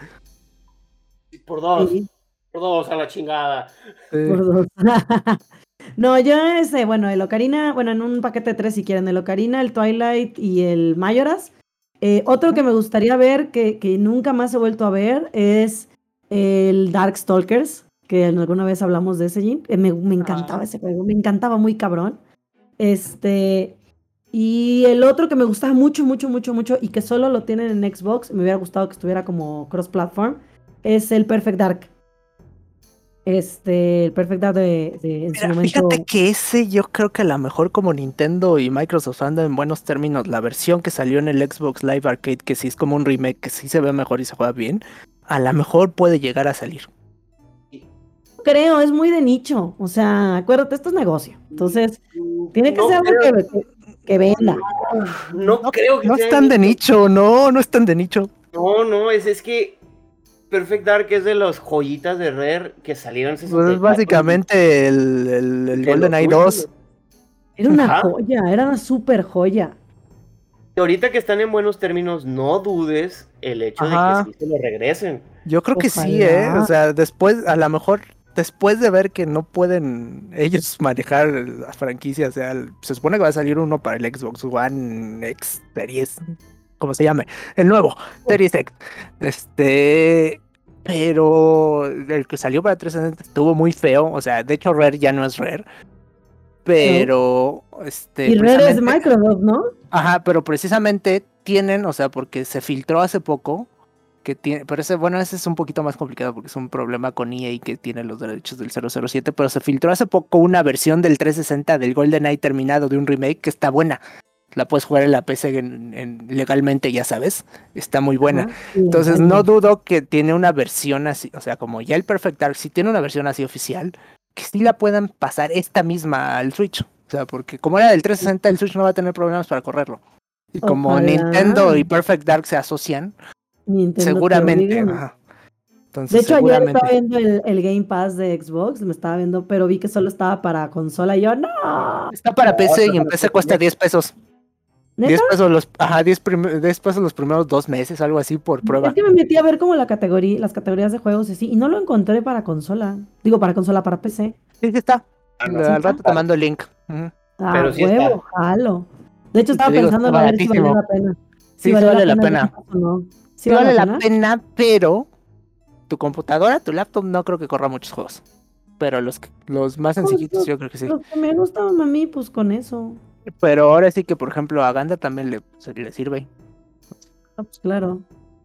Por dos. Por dos a la chingada. Por dos. [LAUGHS] no, yo ese, bueno, el Ocarina, bueno, en un paquete de tres si quieren, el Ocarina, el Twilight y el Mayoras. Eh, otro que me gustaría ver, que, que nunca más he vuelto a ver, es el Darkstalkers que alguna vez hablamos de ese, Jim. Eh, me, encantaba ese juego, me encantaba muy cabrón. Este, y el otro que me gustaba mucho, mucho, mucho, mucho, y que solo lo tienen en Xbox, me hubiera gustado que estuviera como cross-platform, es el Perfect Dark. Este, el Perfect Dark de, en su momento... Fíjate que ese yo creo que a lo mejor como Nintendo y Microsoft andan en buenos términos, la versión que salió en el Xbox Live Arcade, que sí es como un remake, que sí se ve mejor y se juega bien, a lo mejor puede llegar a salir creo, es muy de nicho. O sea, acuérdate, esto es negocio. Entonces, tiene que ser algo que, venda. No, creo que No están de nicho, no, no están de nicho. No, no, es, es que Perfect Dark es de los joyitas de Rare que salieron. Pues es básicamente el, el, el GoldenEye 2. Era una joya, era una super joya. Y ahorita que están en buenos términos, no dudes el hecho de que sí se lo regresen. Yo creo que sí, ¿eh? O sea, después, a lo mejor después de ver que no pueden ellos [LAUGHS] manejar las franquicias, o sea, se supone que va a salir uno para el Xbox One X Series, como se llame, el nuevo Series X. Este, pero el que salió para 360 estuvo muy feo, o sea, de hecho Rare ya no es Rare. Pero, este. Y Rare es Microsoft, ¿no? Ajá, pero precisamente tienen, o sea, porque se filtró hace poco que tiene, pero ese, bueno, ese es un poquito más complicado porque es un problema con EA que tiene los derechos del 007, pero se filtró hace poco una versión del 360 del GoldenEye terminado de un remake que está buena. La puedes jugar en la PC en, legalmente, ya sabes, está muy buena. Entonces no dudo que tiene una versión así, o sea, como ya el Perfect Dark, si tiene una versión así oficial, que sí la puedan pasar esta misma al Switch. O sea, porque como era del 360, el Switch no va a tener problemas para correrlo. Y como Nintendo y Perfect Dark se asocian, seguramente. de hecho, ayer estaba viendo el, Game Pass de Xbox, me estaba viendo, pero vi que solo estaba para consola y yo, no. Está para PC y en PC cuesta 10 pesos. 10 pesos los, ajá, 10, pesos los primeros dos meses, algo así por prueba. Es que me metí a ver como la categoría, las categorías de juegos y así, y no lo encontré para consola. Digo, para consola, para PC. Sí, sí está. Ah, Al rato te mando el link. Ah, pero sí huevo, jalo. De hecho, estaba pensando en ver si vale la pena. sí, vale la pena. Sí, vale la pena, pero tu computadora, tu laptop, no creo que corra muchos juegos. Pero los, los más pues, sencillitos yo creo que sí. Los que me gustan a mí, pues con eso. Pero ahora sí que, por ejemplo, a Ganda también le, le sirve. Ah, pues claro.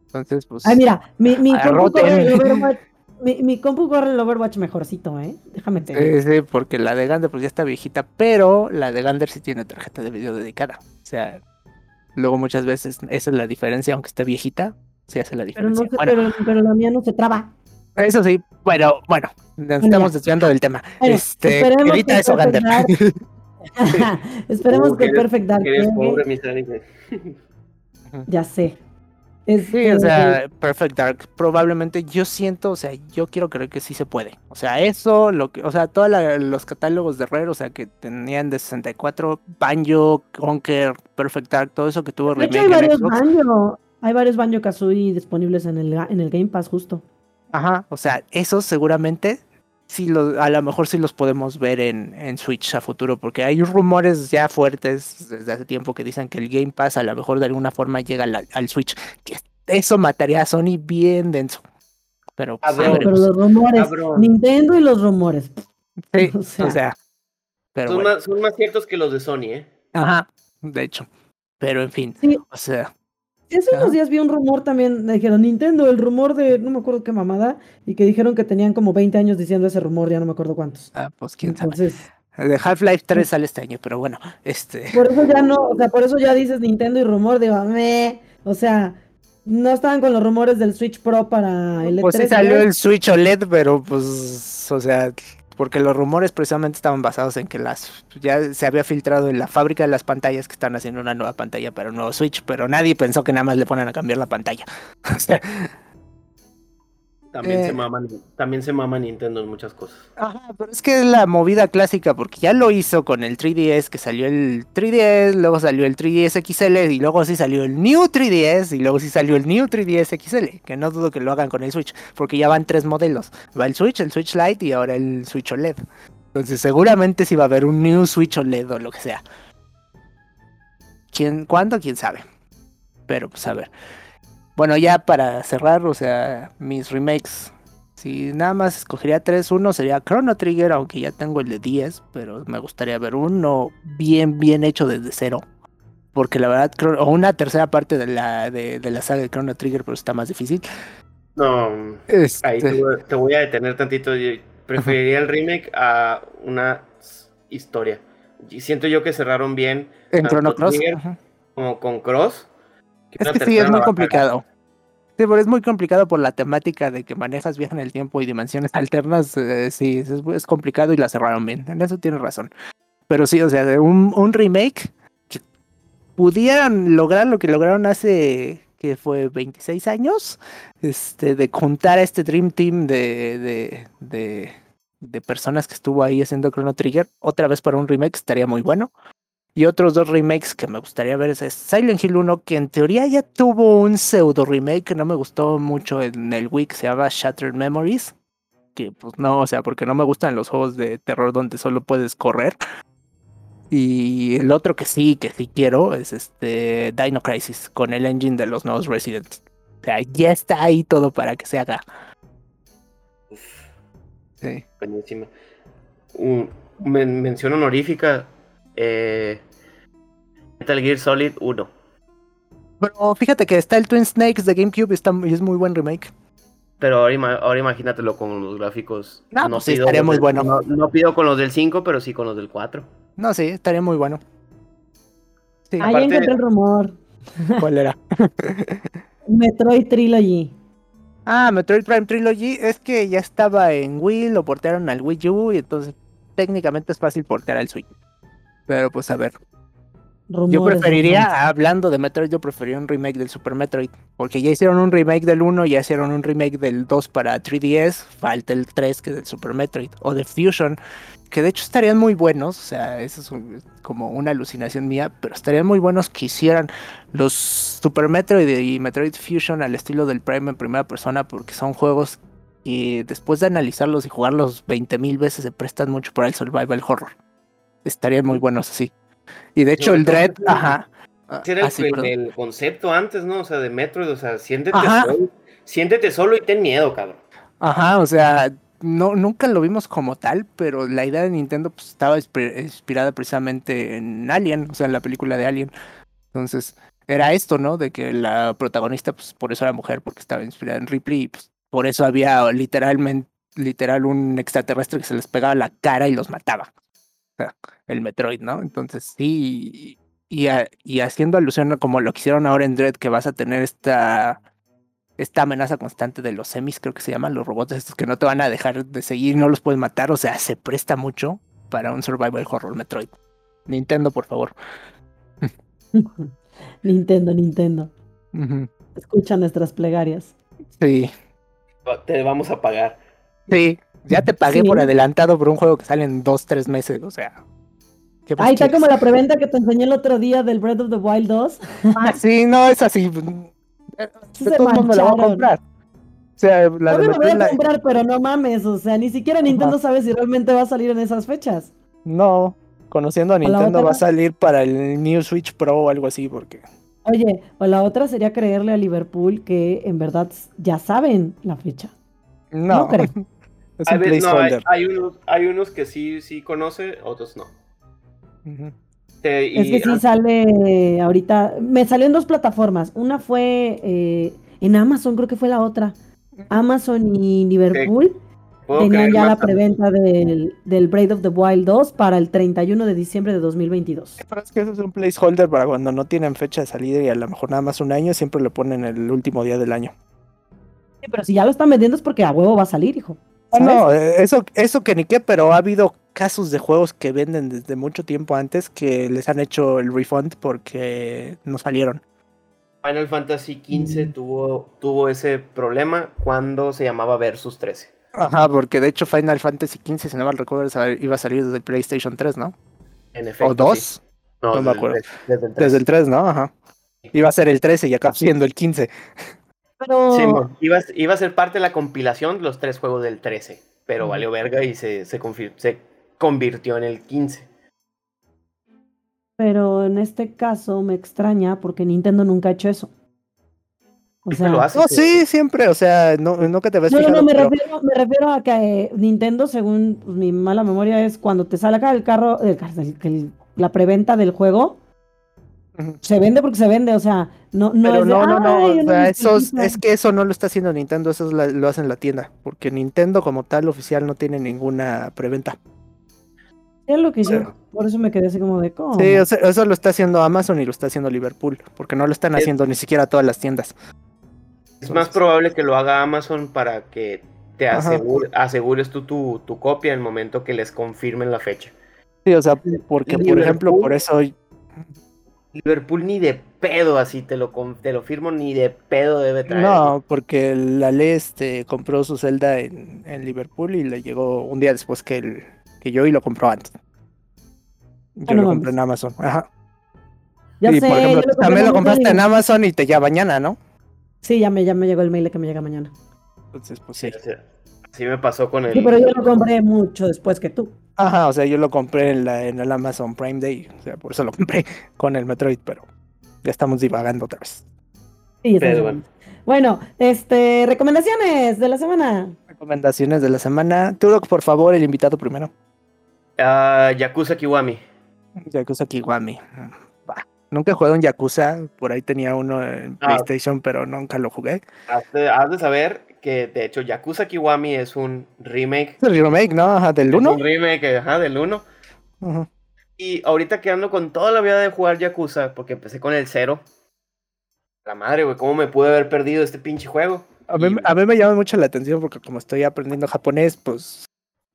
Entonces, pues. Ay, mira, mi, mi, compu, corre el Overwatch, [LAUGHS] mi, mi, compu corre el Overwatch mejorcito, ¿eh? Déjame te Sí, sí, porque la de Gander pues ya está viejita, pero la de Gander sí tiene tarjeta de video dedicada. O sea, luego muchas veces esa es la diferencia, aunque esté viejita, sí hace la diferencia. Pero, no pero, la mía no se traba. Eso sí, bueno, bueno, nos estamos desviando del tema. este, grita eso, Gander. [LAUGHS] [LAUGHS] esperemos que Perfect Dark. ya sé. Sí, o sea, Perfect Dark, probablemente yo siento, o sea, yo quiero creer que sí se puede. O sea, eso, lo que, o sea, todos los catálogos de Rare, o sea, que tenían de 64, Banjo, Conker, Perfect Dark, todo eso que tuvo de hecho, hay varios Banjo, hay varios Banjo Kazooie disponibles en el, en el Game Pass, justo. Ajá, o sea, esos seguramente sí lo, a lo mejor sí los podemos ver en, en Switch a futuro, porque hay rumores ya fuertes desde hace tiempo que dicen que el Game Pass a lo mejor de alguna forma llega al, Switch, que eso mataría a Sony bien denso. Pero, pues, pero los rumores, Nintendo y los rumores. Sí, [LAUGHS] o sea, pero son, más, son, más, ciertos que los de Sony, ¿eh? Ajá, de hecho. Pero en fin, o sea, Hace unos días vi un rumor también, dijeron Nintendo, el rumor de no me acuerdo qué mamada, y que dijeron que tenían como 20 años diciendo ese rumor, ya no me acuerdo cuántos. Ah, pues quién sabe. de Half-Life 3 sale este año, pero bueno, este. Por eso ya no, o sea, por eso ya dices Nintendo y rumor, digo, me, o sea, no estaban con los rumores del Switch Pro para el E3. Pues sí salió el Switch OLED, pero pues, o sea, porque los rumores precisamente estaban basados en que las ya se había filtrado en la fábrica de las pantallas que están haciendo una nueva pantalla para un nuevo Switch, pero nadie pensó que nada más le ponen a cambiar la pantalla. [LAUGHS] También, se eh, maman, también se mama Nintendo en muchas cosas. Ajá, pero es que es la movida clásica, porque ya lo hizo con el 3DS, que salió el 3DS, luego salió el 3DS XL, y luego sí salió el New 3DS, y luego sí salió el New 3DS XL, que no dudo que lo hagan con el Switch, porque ya van tres modelos. Va el Switch, el Switch Lite y ahora el Switch OLED. Entonces seguramente sí va a haber un New Switch OLED o lo que sea. ¿Quién, ¿Cuándo? ¿Quién sabe? Pero pues a ver. Bueno, ya para cerrar, o sea, mis remakes. Si nada más escogería tres, uno sería Chrono Trigger, aunque ya tengo el de 10, pero me gustaría ver uno bien, bien hecho desde cero. Porque la verdad, o una tercera parte de la, de, la saga de Chrono Trigger, pero está más difícil. No, este ahí te, voy a detener tantito. preferiría el remake a una historia. Y siento yo que cerraron bien. En Chrono Cross. Como con Cross es que sí, es muy complicado. Sí, pero es muy complicado por la temática de que manejas viaje en el tiempo y dimensiones alternas. Eh, sí, es, complicado y la cerraron bien. En eso tienes razón. Pero sí, o sea, un, un remake que pudieran lograr lo que lograron hace que fue 26 años, este, de contar a este Dream Team de, de, de, de personas que estuvo ahí haciendo Chrono Trigger, otra vez para un remake estaría muy bueno. Y otros dos remakes que me gustaría ver es Silent Hill 1, que en teoría ya tuvo un pseudo remake que no me gustó mucho en el Wii, se llama Shattered Memories. Que pues no, o sea, porque no me gustan los juegos de terror donde solo puedes correr. Y el otro que sí, que sí quiero, es este Dino Crisis, con el engine de los nuevos Residents. O sea, ya está ahí todo para que se haga. Sí. Buenísima. mención honorífica. Eh, Metal Gear Solid 1. Pero fíjate que está el Twin Snakes de GameCube y es muy buen remake. Pero ahora, imagínatelo con los gráficos. no, pues sí, estaría muy bueno. No, pido con los del 5, pero sí con los del 4. No, sí, estaría muy bueno. Ahí encontré el rumor. [LAUGHS] ¿Cuál era? [LAUGHS] Metroid Trilogy. Ah, Metroid Prime Trilogy es que ya estaba en Wii, lo portearon al Wii U y entonces técnicamente es fácil portear al Switch. Pero pues a ver yo preferiría, hablando de Metroid, yo preferiría un remake del Super Metroid. Porque ya hicieron un remake del 1, ya hicieron un remake del 2 para 3DS. Falta el 3 que es del Super Metroid. O de Fusion. Que de hecho estarían muy buenos. O sea, eso es como una alucinación mía. Pero estarían muy buenos que hicieran los Super Metroid y Metroid Fusion al estilo del Prime en primera persona. Porque son juegos que después de analizarlos y jugarlos 20.000 veces se prestan mucho para el survival horror. Estarían muy buenos así. Y de hecho, el Dread, ajá. Era el, concepto antes, ¿no? O sea, de Metroid, o sea, siéntete solo, siéntete solo y ten miedo, cabrón. Ajá, o sea, no, nunca lo vimos como tal, pero la idea de Nintendo pues, estaba inspirada precisamente en Alien, o sea, en la película de Alien. Entonces, era esto, ¿no? De que la protagonista, pues por eso era mujer, porque estaba inspirada en Ripley y pues por eso había literalmente literal un extraterrestre que se les pegaba la cara y los mataba. [LAUGHS] el Metroid, ¿no? Entonces sí, y, y, haciendo alusión como lo que hicieron ahora en Dread, que vas a tener esta, esta amenaza constante de los semis, creo que se llaman los robots estos que no te van a dejar de seguir, no los puedes matar, o sea, se presta mucho para un survival horror Metroid. Nintendo, por favor. [LAUGHS] Nintendo, Nintendo. Escucha nuestras plegarias. Sí. Te vamos a pagar. Sí, ya te pagué por adelantado por un juego que sale en dos, tres meses, o sea. Ahí está como la preventa que te enseñé el otro día del Breath of the Wild 2. Ah, sí, no, es así. Todo mundo la voy a comprar. O sea, la de voy a comprar, pero no mames, o sea, ni siquiera Nintendo sabe si realmente va a salir en esas fechas. No, conociendo a Nintendo va a salir para el New Switch Pro o algo así, porque... Oye, o la otra sería creerle a Liverpool que en verdad ya saben la fecha. No, no creo. [LAUGHS] Es un placeholder. hay, unos, hay unos que sí, sí conoce, otros no. es que sí sale ahorita. Me salió en dos plataformas. Una fue eh, en Amazon, creo que fue la otra. Amazon y Liverpool. Tenían ya la preventa del, del Braid of the Wild 2 para el 31 de diciembre de 2022. Es que eso es un placeholder para cuando no tienen fecha de salida y a lo mejor nada más un año, siempre lo ponen el último día del año. Sí, pero si ya lo están vendiendo es porque a huevo va a salir, hijo. Ah, no, eh, eso, eso que ni qué, pero ha habido casos de juegos que venden desde mucho tiempo antes que les han hecho el refund porque no salieron. Final Fantasy XV mm. tuvo, tuvo ese problema cuando se llamaba Versus 13. Ajá, porque de hecho Final Fantasy XV, si no mal recuerdo, iba a salir desde el PlayStation 3, ¿no? En efecto. ¿O 2? No, me acuerdo. Desde el, 3. desde el 3, ¿no? Ajá. Iba a ser el 13 y acá siendo el 15. Pero... Sí, iba, iba, a ser parte de la compilación de los tres juegos del 13, pero valió verga y se, se, se convirtió en el 15. Pero en este caso me extraña porque Nintendo nunca ha hecho eso. O sea, lo hace, no, sí, siempre, o sea, no, no que te ves. No, no, me, refiero, me refiero a que eh, Nintendo, según pues, mi mala memoria, es cuando te sale acá el carro, el, el, la preventa del juego, se vende porque se vende, o sea, no, no Pero no, no, no, o sea, eso es, que eso no lo está haciendo Nintendo, eso lo hace en la tienda, porque Nintendo como tal oficial no tiene ninguna preventa. Es lo que yo, por eso me quedé así como de ¿cómo? Sí, eso lo está haciendo Amazon y lo está haciendo Liverpool, porque no lo están haciendo ni siquiera todas las tiendas. Es más probable que lo haga Amazon para que te asegures tú tu, tu, copia en el momento que les confirmen la fecha. Sí, o sea, porque por ejemplo, por eso Liverpool ni de pedo así, te lo, te lo firmo, ni de pedo debe traer. No, porque la ley este, compró su celda en, Liverpool y le llegó un día después que, el, que yo y lo compró antes. Yo ah, lo compré en Amazon, ajá. Ya sé, por ejemplo, también lo compraste en Amazon y te llega mañana, ¿no? Sí, ya me, ya me llegó el mail de que me llega mañana. Entonces, pues sí. Así me pasó con el. Sí, pero yo lo compré mucho después que tú. Ajá, o sea, yo lo compré en, la, en el Amazon Prime Day. O sea, por eso lo compré [LAUGHS] con el Metroid, pero ya estamos divagando otra vez. Sí, bueno. bueno, este, recomendaciones de la semana. Recomendaciones de la semana. Turok, por favor, el invitado primero. Uh, Yakuza Kiwami. Yakuza Kiwami. Nunca he jugado en Yakuza, por ahí tenía uno en ah. PlayStation, pero nunca lo jugué. Has de, saber que, de hecho, Yakuza Kiwami es un remake. Es remake, ¿no? Ajá, del 1. un remake, ajá, del 1. Y ahorita quedando con toda la vida de jugar Yakuza, porque empecé con el 0. La madre, güey, ¿cómo me pude haber perdido este pinche juego? A mí, a mí me llama mucho la atención porque como estoy aprendiendo japonés, pues...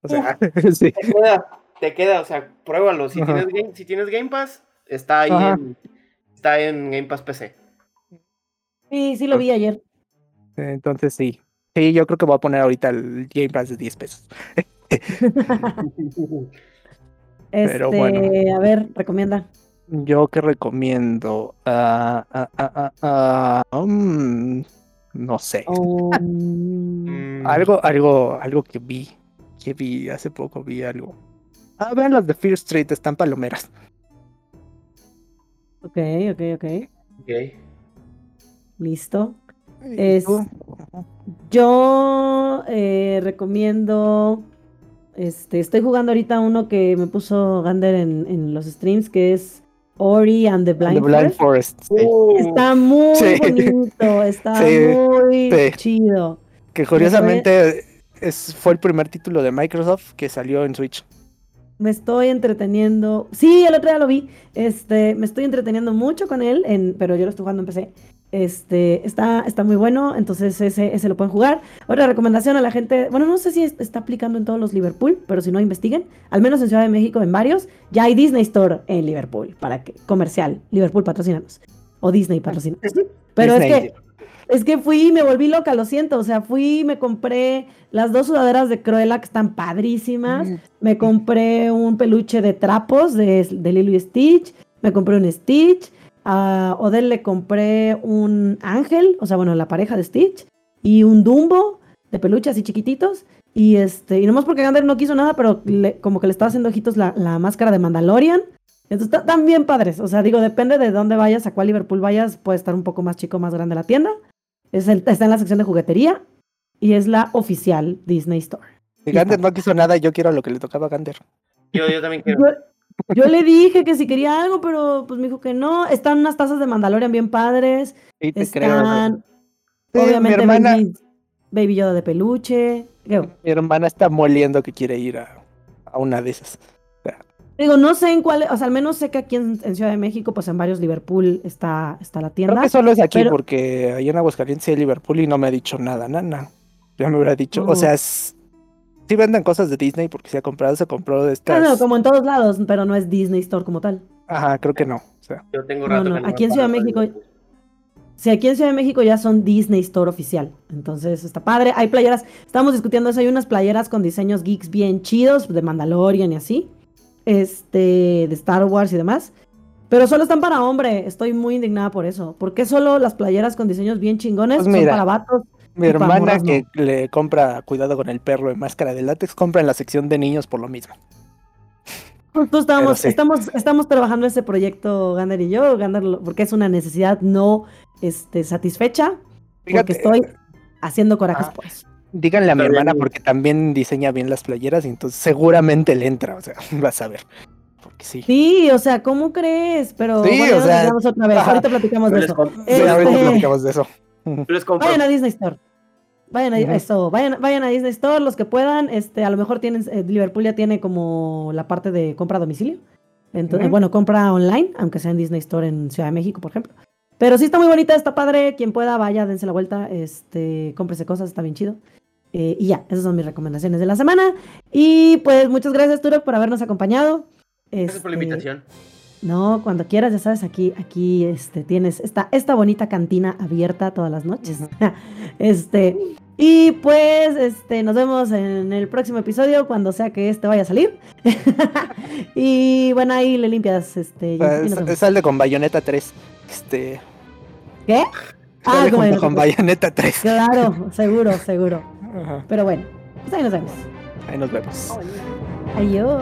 O sea, [LAUGHS] sí. Te queda, te queda, o sea, pruébalo. Si, tienes game, si tienes Game Pass, Está ahí en, está en Game Pass PC. Sí, sí lo vi ayer. Entonces sí. Sí, yo creo que voy a poner ahorita el Game Pass de 10 pesos. [LAUGHS] Pero este, bueno. A ver, recomienda. Yo que recomiendo. Uh, uh, um, no sé. Um. [LAUGHS] algo, algo, algo que vi. Que vi hace poco, vi algo. Ah, vean las de Fear Street, están palomeras. Ok, ok, ok. Ok. Listo. Es, yo eh, recomiendo. Este, estoy jugando ahorita uno que me puso Gander en, los streams, que es Ori and the Blind, Forest. Uh. está muy bonito, está [LAUGHS] muy chido. Que curiosamente es, fue el primer título de Microsoft que salió en Switch. Me estoy entreteniendo. Sí, el otro día lo vi. Este, me estoy entreteniendo mucho con él, en, pero yo lo estoy jugando en PC. Este, está, está muy bueno, entonces ese, ese lo pueden jugar. Otra recomendación a la gente, bueno, no sé si está aplicando en todos los Liverpool, pero si no investiguen, al menos en Ciudad de México, en varios, ya hay Disney Store en Liverpool, para que, comercial, Liverpool patrocinanos, o Disney patrocinanos. Pero es que, es que fui y me volví loca, lo siento, o sea, fui y me compré las dos sudaderas de Cruella que están padrísimas, me compré un peluche de trapos de, de Lilo y Stitch, me compré un Stitch, a Odell le compré un ángel, o sea, bueno, la pareja de Stitch, y un Dumbo de peluche así chiquititos. Y este, y nomás porque Gander no quiso nada, pero como que le estaba haciendo ojitos la, máscara de Mandalorian. Entonces están bien padres. O sea, digo, depende de dónde vayas, a cuál Liverpool vayas, puede estar un poco más chico, más grande la tienda. Es está en la sección de juguetería y es la oficial Disney Store. Si Gander no quiso nada, yo quiero lo que le tocaba a Gander. Yo, yo también quiero. Yo le dije que si quería algo, pero pues me dijo que no. Están unas tazas de Mandalorian bien padres. Sí, te Están, obviamente, hermana... baby, Yoda de peluche. Mi hermana está moliendo que quiere ir a, una de esas. Digo, no sé en cuál, o sea, al menos sé que aquí en, Ciudad de México, pues en varios Liverpool está, está la tienda. Creo que solo es aquí, porque ahí en Aguascalientes hay Liverpool y no me ha dicho nada, nada. Ya me hubiera dicho, o sea, es, sí venden cosas de Disney porque si ha comprado, se compró de estas. Claro, como en todos lados, pero no es Disney Store como tal. Ajá, creo que no. O sea. Yo tengo rato no, no. aquí en Ciudad de México. Sí, aquí en Ciudad de México ya son Disney Store oficial. Entonces está padre. Hay playeras, estamos discutiendo eso. Hay unas playeras con diseños geeks bien chidos, de Mandalorian y así. Este, de Star Wars y demás. Pero solo están para hombre. Estoy muy indignada por eso. ¿Por qué solo las playeras con diseños bien chingones pues son para vatos? Mi hermana que le compra cuidado con el perro de máscara de látex, compra en la sección de niños por lo mismo. Justo estamos, estamos, estamos trabajando ese proyecto, Gander y yo, Gander, porque es una necesidad no este, satisfecha, porque estoy haciendo corajes ah, por eso. Díganle a mi hermana porque también diseña bien las playeras y entonces seguramente le entra, o sea, [LAUGHS] vas a ver. Porque sí. Sí, o sea, ¿cómo crees? Pero sí, o sea, otra vez. Ahorita platicamos de eso. ahorita platicamos de eso. Vayan a Disney Store. Vayan a, eso, vayan, vayan a Disney Store los que puedan. Este, a lo mejor tienen, eh, Liverpool ya tiene como la parte de compra a domicilio. Entonces, bueno, compra online, aunque sea en Disney Store en Ciudad de México, por ejemplo. Pero sí está muy bonita, está padre. Quien pueda, vaya, dense la vuelta, este, cómprese cosas, está bien chido. Eh, y ya, esas son mis recomendaciones de la semana. Y pues muchas gracias, Turok, por habernos acompañado. Gracias por la este, invitación. No, cuando quieras, ya sabes, aquí, aquí este, tienes esta, esta bonita cantina abierta todas las noches. [LAUGHS] este, y pues este, nos vemos en el próximo episodio, cuando sea que este vaya a salir. [LAUGHS] y bueno, ahí le limpias. Este, pues, sale con Bayonetta 3. Este. ¿Qué? [LAUGHS] Ah, con, con Bayonetta 3. Claro, seguro, seguro. Pero bueno, pues ahí nos vemos. Ahí nos vemos. Adiós.